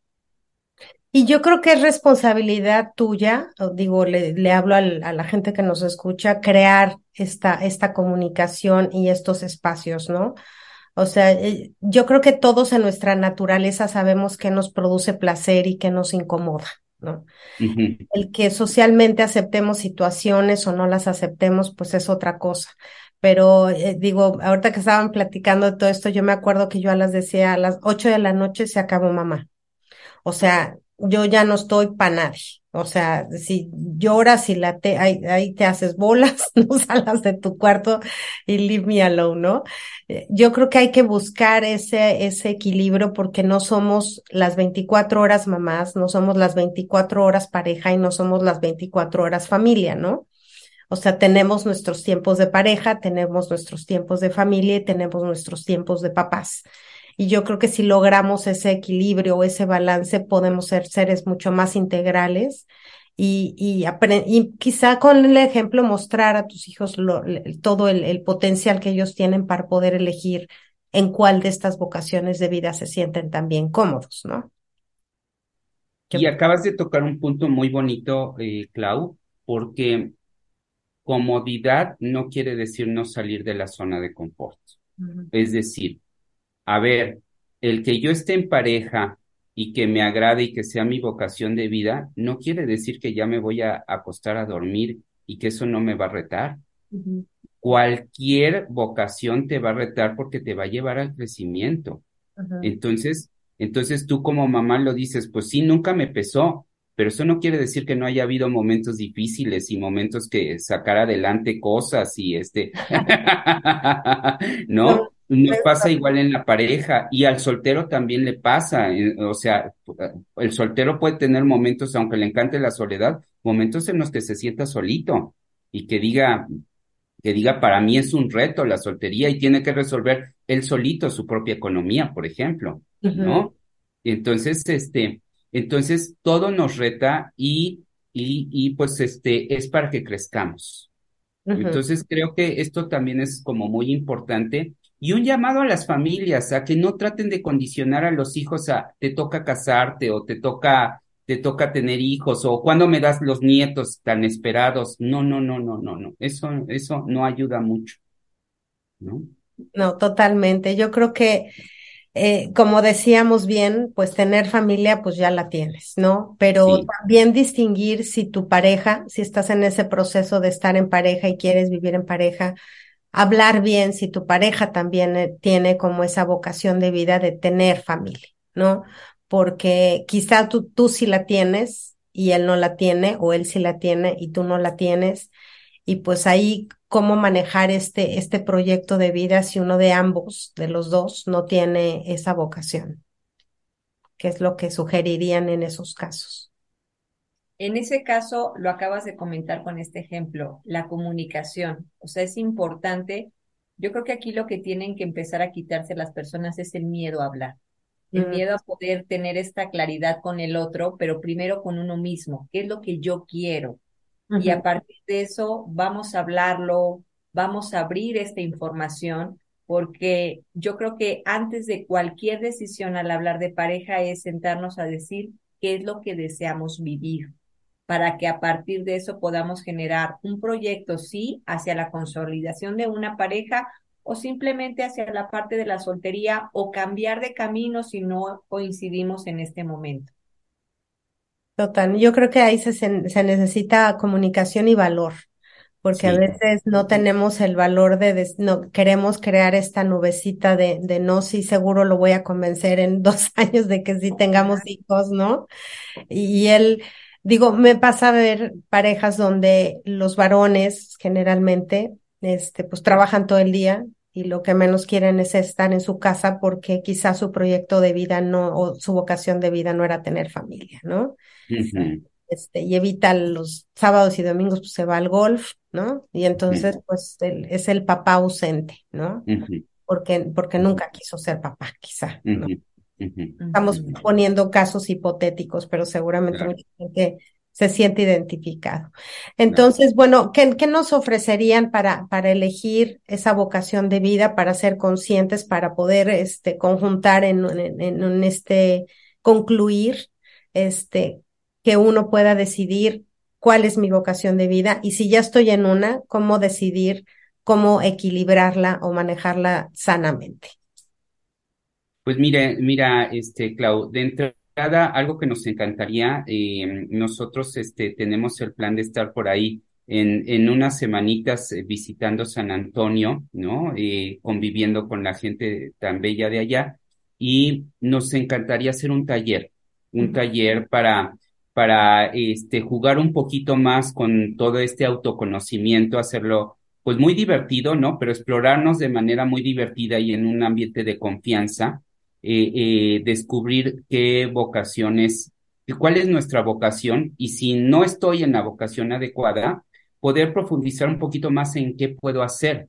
Y yo creo que es responsabilidad tuya, digo, le, hablo a la gente que nos escucha, crear esta, esta comunicación y estos espacios, ¿no? O sea, eh, yo creo que todos en nuestra naturaleza sabemos qué nos produce placer y qué nos incomoda. ¿no? El que socialmente aceptemos situaciones o no las aceptemos, pues es otra cosa. Pero eh, digo, ahorita que estaban platicando de todo esto, yo me acuerdo que yo a las decía, a las ocho de la noche se acabó mamá. O sea, yo ya no estoy para nadie. O sea, si lloras y la te, ahí, ahí te haces bolas, no salas de tu cuarto y leave me alone, ¿no? Eh, yo creo que hay que buscar ese, ese equilibrio porque no somos las 24 horas mamás, no somos las 24 horas pareja y no somos las 24 horas familia, ¿no? O sea, tenemos nuestros tiempos de pareja, tenemos nuestros tiempos de familia y tenemos nuestros tiempos de papás. Y yo creo que si logramos ese equilibrio o ese balance, podemos ser seres mucho más integrales y, y, y quizá con el ejemplo mostrar a tus hijos todo el, potencial que ellos tienen para poder elegir en cuál de estas vocaciones de vida se sienten también cómodos, ¿no? Y acabas de tocar un punto muy bonito, eh, Clau, porque comodidad no quiere decir no salir de la zona de confort. Es decir, a ver, el que yo esté en pareja y que me agrade y que sea mi vocación de vida, no quiere decir que ya me voy a acostar a dormir y que eso no me va a retar. Cualquier vocación te va a retar porque te va a llevar al crecimiento. Entonces, entonces tú como mamá lo dices, pues sí, nunca me pesó, pero eso no quiere decir que no haya habido momentos difíciles y momentos que sacar adelante cosas y este, ¿no? Nos pasa igual en la pareja y al soltero también le pasa, eh, o sea, el soltero puede tener momentos, aunque le encante la soledad, momentos en los que se sienta solito y que diga, que diga, para mí es un reto la soltería y tiene que resolver él solito su propia economía, por ejemplo, ¿no? Entonces, este, entonces todo nos reta y, y, y pues este, es para que crezcamos. Entonces creo que esto también es como muy importante y un llamado a las familias a que no traten de condicionar a los hijos a te toca casarte o te toca te toca tener hijos o cuando me das los nietos tan esperados. No, no, no, no, no, no. Eso eso no ayuda mucho. ¿No? No, totalmente. Yo creo que eh, como decíamos bien, pues tener familia, pues ya la tienes, ¿no? Pero también distinguir si tu pareja, si estás en ese proceso de estar en pareja y quieres vivir en pareja, hablar bien si tu pareja también eh, tiene como esa vocación de vida de tener familia, ¿no? Porque quizá tú, tú sí la tienes y él no la tiene, o él sí la tiene y tú no la tienes. Y pues ahí cómo manejar este, este proyecto de vida si uno de ambos, de los dos, no tiene esa vocación. ¿Qué es lo que sugerirían en esos casos? En ese caso, lo acabas de comentar con este ejemplo, la comunicación. O sea, es importante. Yo creo que aquí lo que tienen que empezar a quitarse las personas es el miedo a hablar, el miedo a poder tener esta claridad con el otro, pero primero con uno mismo. ¿Qué es lo que yo quiero? Y a partir de eso vamos a hablarlo, vamos a abrir esta información, porque yo creo que antes de cualquier decisión al hablar de pareja es sentarnos a decir qué es lo que deseamos vivir para que a partir de eso podamos generar un proyecto, sí, hacia la consolidación de una pareja o simplemente hacia la parte de la soltería o cambiar de camino si no coincidimos en este momento. Total, yo creo que ahí se, se necesita comunicación y valor, porque a veces no tenemos el valor de, no queremos crear esta nubecita de, de no, sí, seguro lo voy a convencer en dos años de que sí tengamos hijos, ¿no? Y él, Digo, me pasa a ver parejas donde los varones generalmente, este, pues trabajan todo el día y lo que menos quieren es estar en su casa porque quizás su proyecto de vida no, o su vocación de vida no era tener familia, ¿no? Este, y evita los sábados y domingos, pues se va al golf, ¿no? Y entonces, pues es el papá ausente, ¿no? Porque, porque nunca quiso ser papá, quizá, ¿no? Estamos poniendo casos hipotéticos, pero seguramente mucha gente se siente identificado. Entonces, bueno, ¿qué, ¿qué, nos ofrecerían para, para elegir esa vocación de vida, para ser conscientes, para poder este, conjuntar en, en, en este, concluir, este, que uno pueda decidir cuál es mi vocación de vida y si ya estoy en una, cómo decidir cómo equilibrarla o manejarla sanamente? Pues mire, mira, este, Clau, de entrada, algo que nos encantaría, eh, nosotros este, tenemos el plan de estar por ahí en, en unas semanitas eh, visitando San Antonio, ¿no? Eh, conviviendo con la gente tan bella de allá. Y nos encantaría hacer un taller, un taller para, para este, jugar un poquito más con todo este autoconocimiento, hacerlo pues muy divertido, ¿no? Pero explorarnos de manera muy divertida y en un ambiente de confianza eh, eh, descubrir qué vocaciones, cuál es nuestra vocación y si no estoy en la vocación adecuada, poder profundizar un poquito más en qué puedo hacer.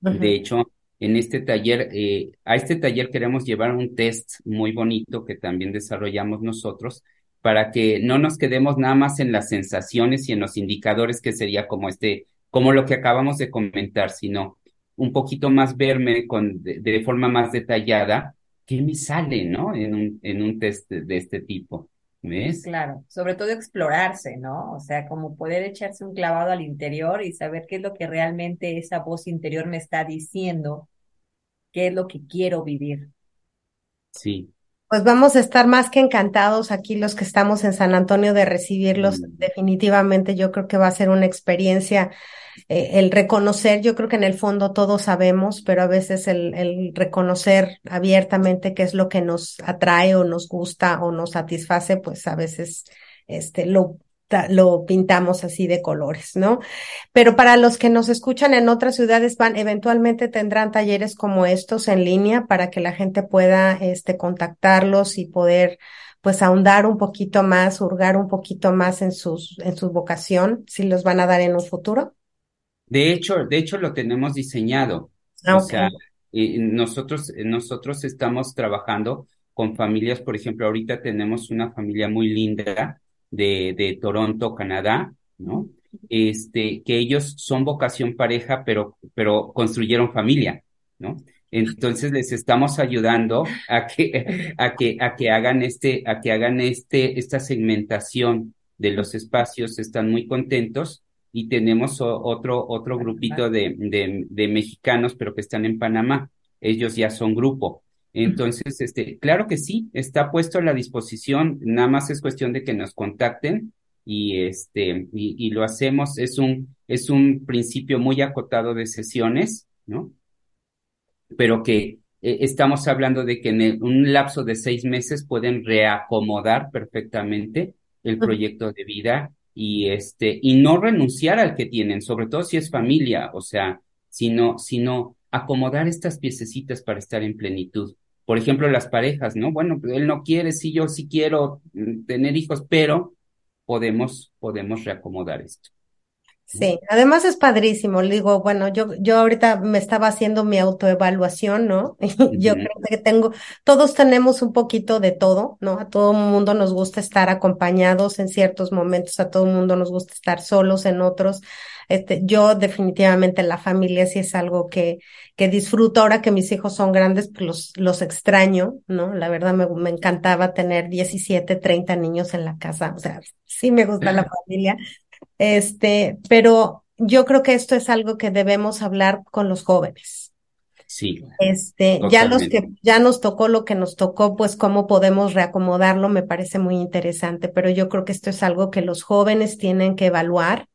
De hecho, en este taller, eh, a este taller queremos llevar un test muy bonito que también desarrollamos nosotros para que no nos quedemos nada más en las sensaciones y en los indicadores que sería como este, como lo que acabamos de comentar, sino un poquito más verme con, de forma más detallada ¿qué me sale, no? En un, en un test de este tipo. ¿Ves? Claro, sobre todo explorarse, ¿no? O sea, como poder echarse un clavado al interior y saber qué es lo que realmente esa voz interior me está diciendo, qué es lo que quiero vivir. Sí, Pues vamos a estar más que encantados aquí los que estamos en San Antonio de recibirlos. Mm. Definitivamente yo creo que va a ser una experiencia, eh, el reconocer, yo creo que en el fondo todos sabemos, pero a veces el, el reconocer abiertamente qué es lo que nos atrae o nos gusta o nos satisface, pues a veces este, lo, lo pintamos así de colores, ¿no? Pero para los que nos escuchan en otras ciudades van, eventualmente tendrán talleres como estos en línea para que la gente pueda, este, contactarlos y poder, pues, ahondar un poquito más, hurgar un poquito más en sus, en su vocación, si los van a dar en un futuro. De hecho, de hecho lo tenemos diseñado. Ah, O sea, nosotros, nosotros estamos trabajando con familias, por ejemplo, ahorita tenemos una familia muy linda de, de Toronto, Canadá, ¿no? Este, que ellos son vocación pareja, pero, pero construyeron familia, ¿no? Entonces les estamos ayudando a que, a que, a que hagan este, a que hagan este, esta segmentación de los espacios, están muy contentos y tenemos otro, otro grupito de, de, de mexicanos, pero que están en Panamá. Ellos ya son grupo. Entonces, este, claro que sí, está puesto a la disposición, nada más es cuestión de que nos contacten y este, y, y lo hacemos, es un, es un principio muy acotado de sesiones, ¿no? Pero que eh, estamos hablando de que en el- un lapso de seis meses pueden reacomodar perfectamente el proyecto de vida y este, y no renunciar al que tienen, sobre todo si es familia, o sea, sino, sino acomodar estas piececitas para estar en plenitud. Por ejemplo, las parejas, ¿no? Bueno, pues, él no quiere, sí, yo sí quiero mm, tener hijos, pero podemos, podemos reacomodar esto. Sí, además es padrísimo. Le digo, bueno, yo, yo ahorita me estaba haciendo mi autoevaluación, ¿no? Yo creo que tengo, todos tenemos un poquito de todo, ¿no? A todo mundo nos gusta estar acompañados en ciertos momentos, a todo mundo nos gusta estar solos en otros. Este, yo definitivamente la familia sí es algo que, que disfruto ahora que mis hijos son grandes, pues los, los extraño, ¿no? La verdad me, me encantaba tener 17, 30 niños en la casa, o sea, sí me gusta la familia. Este, pero yo creo que esto es algo que debemos hablar con los jóvenes. Sí, Este, ya los que ya nos tocó lo que nos tocó, pues cómo podemos reacomodarlo, me parece muy interesante, pero yo creo que esto es algo que los jóvenes tienen que evaluar,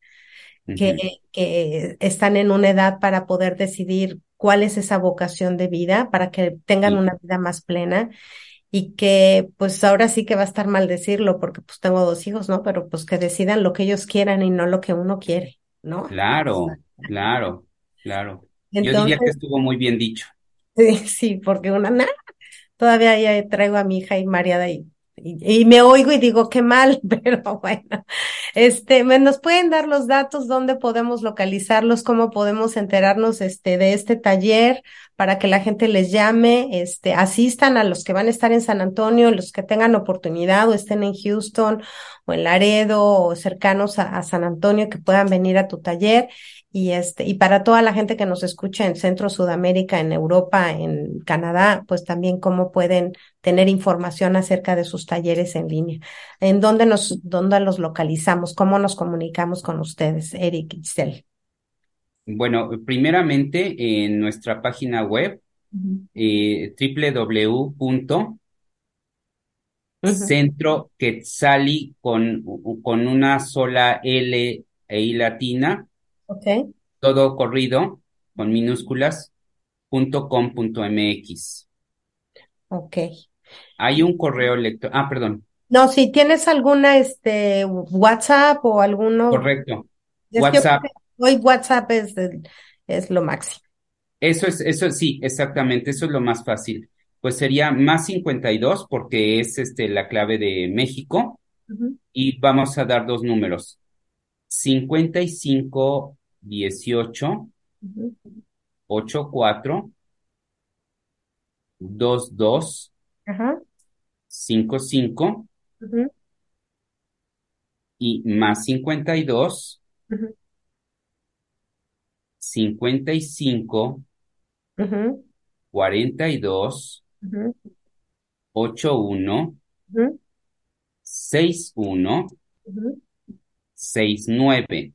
que, que están en una edad para poder decidir cuál es esa vocación de vida, para que tengan Sí, una vida más plena y que pues ahora sí que va a estar mal decirlo porque pues tengo dos hijos, ¿no? Pero pues que decidan lo que ellos quieran y no lo que uno quiere, ¿no? claro, claro, claro. Yo diría que estuvo muy bien dicho. sí, sí, porque una, na- todavía ya traigo a mi hija ahí mareada y, y, me oigo y digo qué mal, pero bueno, este, ¿me nos pueden dar los datos, dónde podemos localizarlos, cómo podemos enterarnos, este, de este taller para que la gente les llame, este, asistan a los que van a estar en San Antonio, los que tengan oportunidad o estén en Houston o en Laredo o cercanos a San Antonio que puedan venir a tu taller y este, y para toda la gente que nos escucha en Centro Sudamérica, en Europa, en Canadá, pues también cómo pueden tener información acerca de sus talleres en línea. ¿En dónde nos, dónde los localizamos? ¿Cómo nos comunicamos con ustedes, Eric y? Bueno, primeramente en nuestra página web, eh, www. Ujú. Centro Quetzali con, con una sola L e I latina, Todo corrido, con minúsculas, punto com punto MX. ok. Hay un correo electrónico, ah, perdón, No, si tienes alguna, este, WhatsApp o alguno, correcto. es WhatsApp, hoy WhatsApp es, el- es lo máximo. eso es, eso sí, exactamente, eso es lo más fácil. Pues sería más 52 porque es este la clave de México y vamos a dar dos números. 55 18 ujú, 84 22 Ajá. 55 ujú, y más 52 ujú, 55 ujú, 42 ujú, 81 ujú, 61 ujú. 69.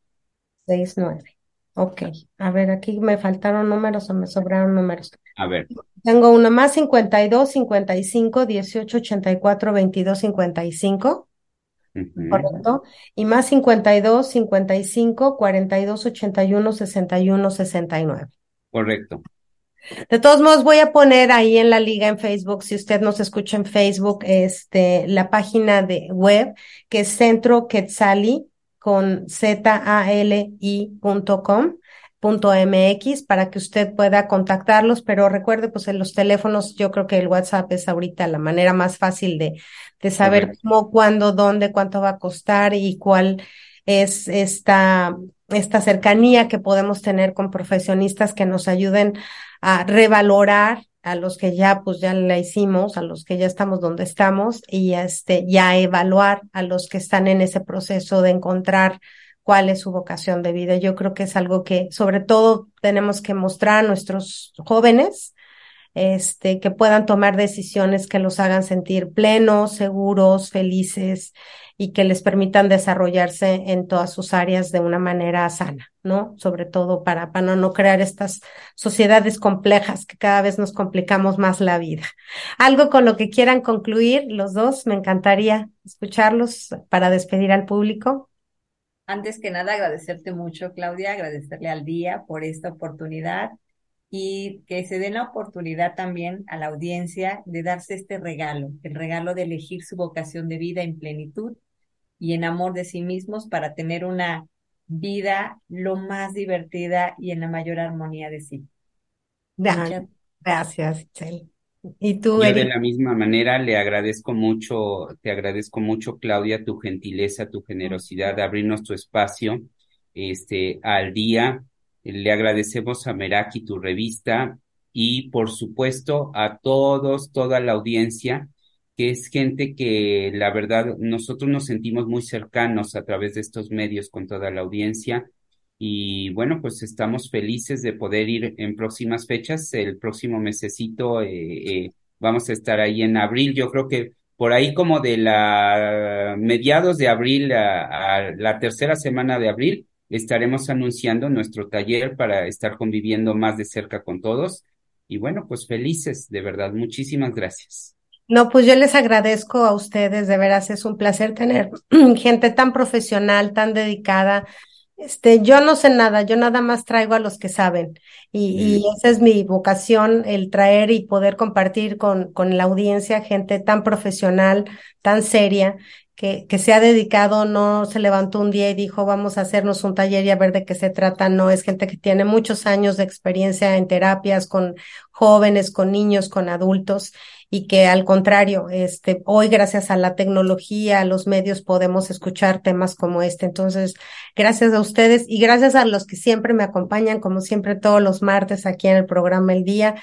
Ok, a ver, aquí me faltaron números o me sobraron números. A ver. Tengo uno más 52, 55, 18, 84, 22, 55. Correcto. Y más 52, 55, 42, 81, 61, 69. Correcto. De todos modos, voy a poner ahí en la liga en Facebook, si usted nos escucha en Facebook, este, la página de web que es Centro Quetzali con Z-A-L-I.com .mx para que usted pueda contactarlos, pero recuerde, pues en los teléfonos, yo creo que el WhatsApp es ahorita la manera más fácil de, de saber cómo, cuándo, dónde, cuánto va a costar y cuál es esta, esta cercanía que podemos tener con profesionistas que nos ayuden a revalorar a los que ya pues ya la hicimos, a los que ya estamos donde estamos y este ya evaluar a los que están en ese proceso de encontrar cuál es su vocación de vida. Yo creo que es algo que sobre todo tenemos que mostrar a nuestros jóvenes, este, que puedan tomar decisiones que los hagan sentir plenos, seguros, felices y que les permitan desarrollarse en todas sus áreas de una manera sana, ¿no? Sobre todo para, para no crear estas sociedades complejas que cada vez nos complicamos más la vida. Algo con lo que quieran concluir los dos, me encantaría escucharlos para despedir al público. Antes que nada, agradecerte mucho, Claudia, agradecerle al día por esta oportunidad y que se den la oportunidad también a la audiencia de darse este regalo, el regalo de elegir su vocación de vida en plenitud y en amor de sí mismos para tener una vida lo más divertida y en la mayor armonía de sí. Gracias, Y tú, Yo de la misma manera le agradezco mucho, te agradezco mucho, Claudia, tu gentileza, tu generosidad de abrirnos tu espacio este, al día. Le agradecemos a Meraki tu revista y, por supuesto, a todos, toda la audiencia que es gente que la verdad nosotros nos sentimos muy cercanos a través de estos medios con toda la audiencia y bueno, pues estamos felices de poder ir en próximas fechas. El próximo mesecito eh, eh, vamos a estar ahí en abril. Yo creo que por ahí como de la mediados de abril a la tercera semana de abril estaremos anunciando nuestro taller para estar conviviendo más de cerca con todos. Y bueno, pues felices, de verdad. Muchísimas gracias. No, pues yo les agradezco a ustedes, de veras es un placer tener gente tan profesional, tan dedicada. Este, yo no sé nada, yo nada más traigo a los que saben y, y esa es mi vocación, el traer y poder compartir con, con la audiencia gente tan profesional, tan seria que, que se ha dedicado, no se levantó un día y dijo, vamos a hacernos un taller y a ver de qué se trata. No, es gente que tiene muchos años de experiencia en terapias con jóvenes, con niños, con adultos y que al contrario, este, hoy gracias a la tecnología, a los medios podemos escuchar temas como este. Entonces, gracias a ustedes y gracias a los que siempre me acompañan, como siempre todos los martes aquí en el programa El Día.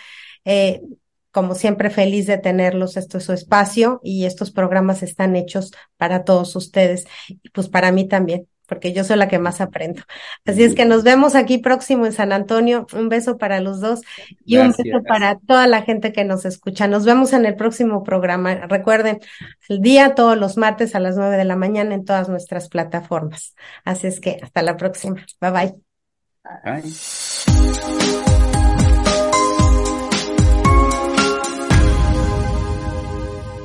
Eh, como siempre, feliz de tenerlos. Esto es su espacio y estos programas están hechos para todos ustedes y pues para mí también, porque yo soy la que más aprendo. Así es que nos vemos aquí próximo en San Antonio. Un beso para los dos y un beso para toda la gente que nos escucha. Nos vemos en el próximo programa. Recuerden, el día todos los martes a las nueve de la mañana en todas nuestras plataformas. Así es que hasta la próxima. Bye bye. Bye.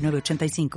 85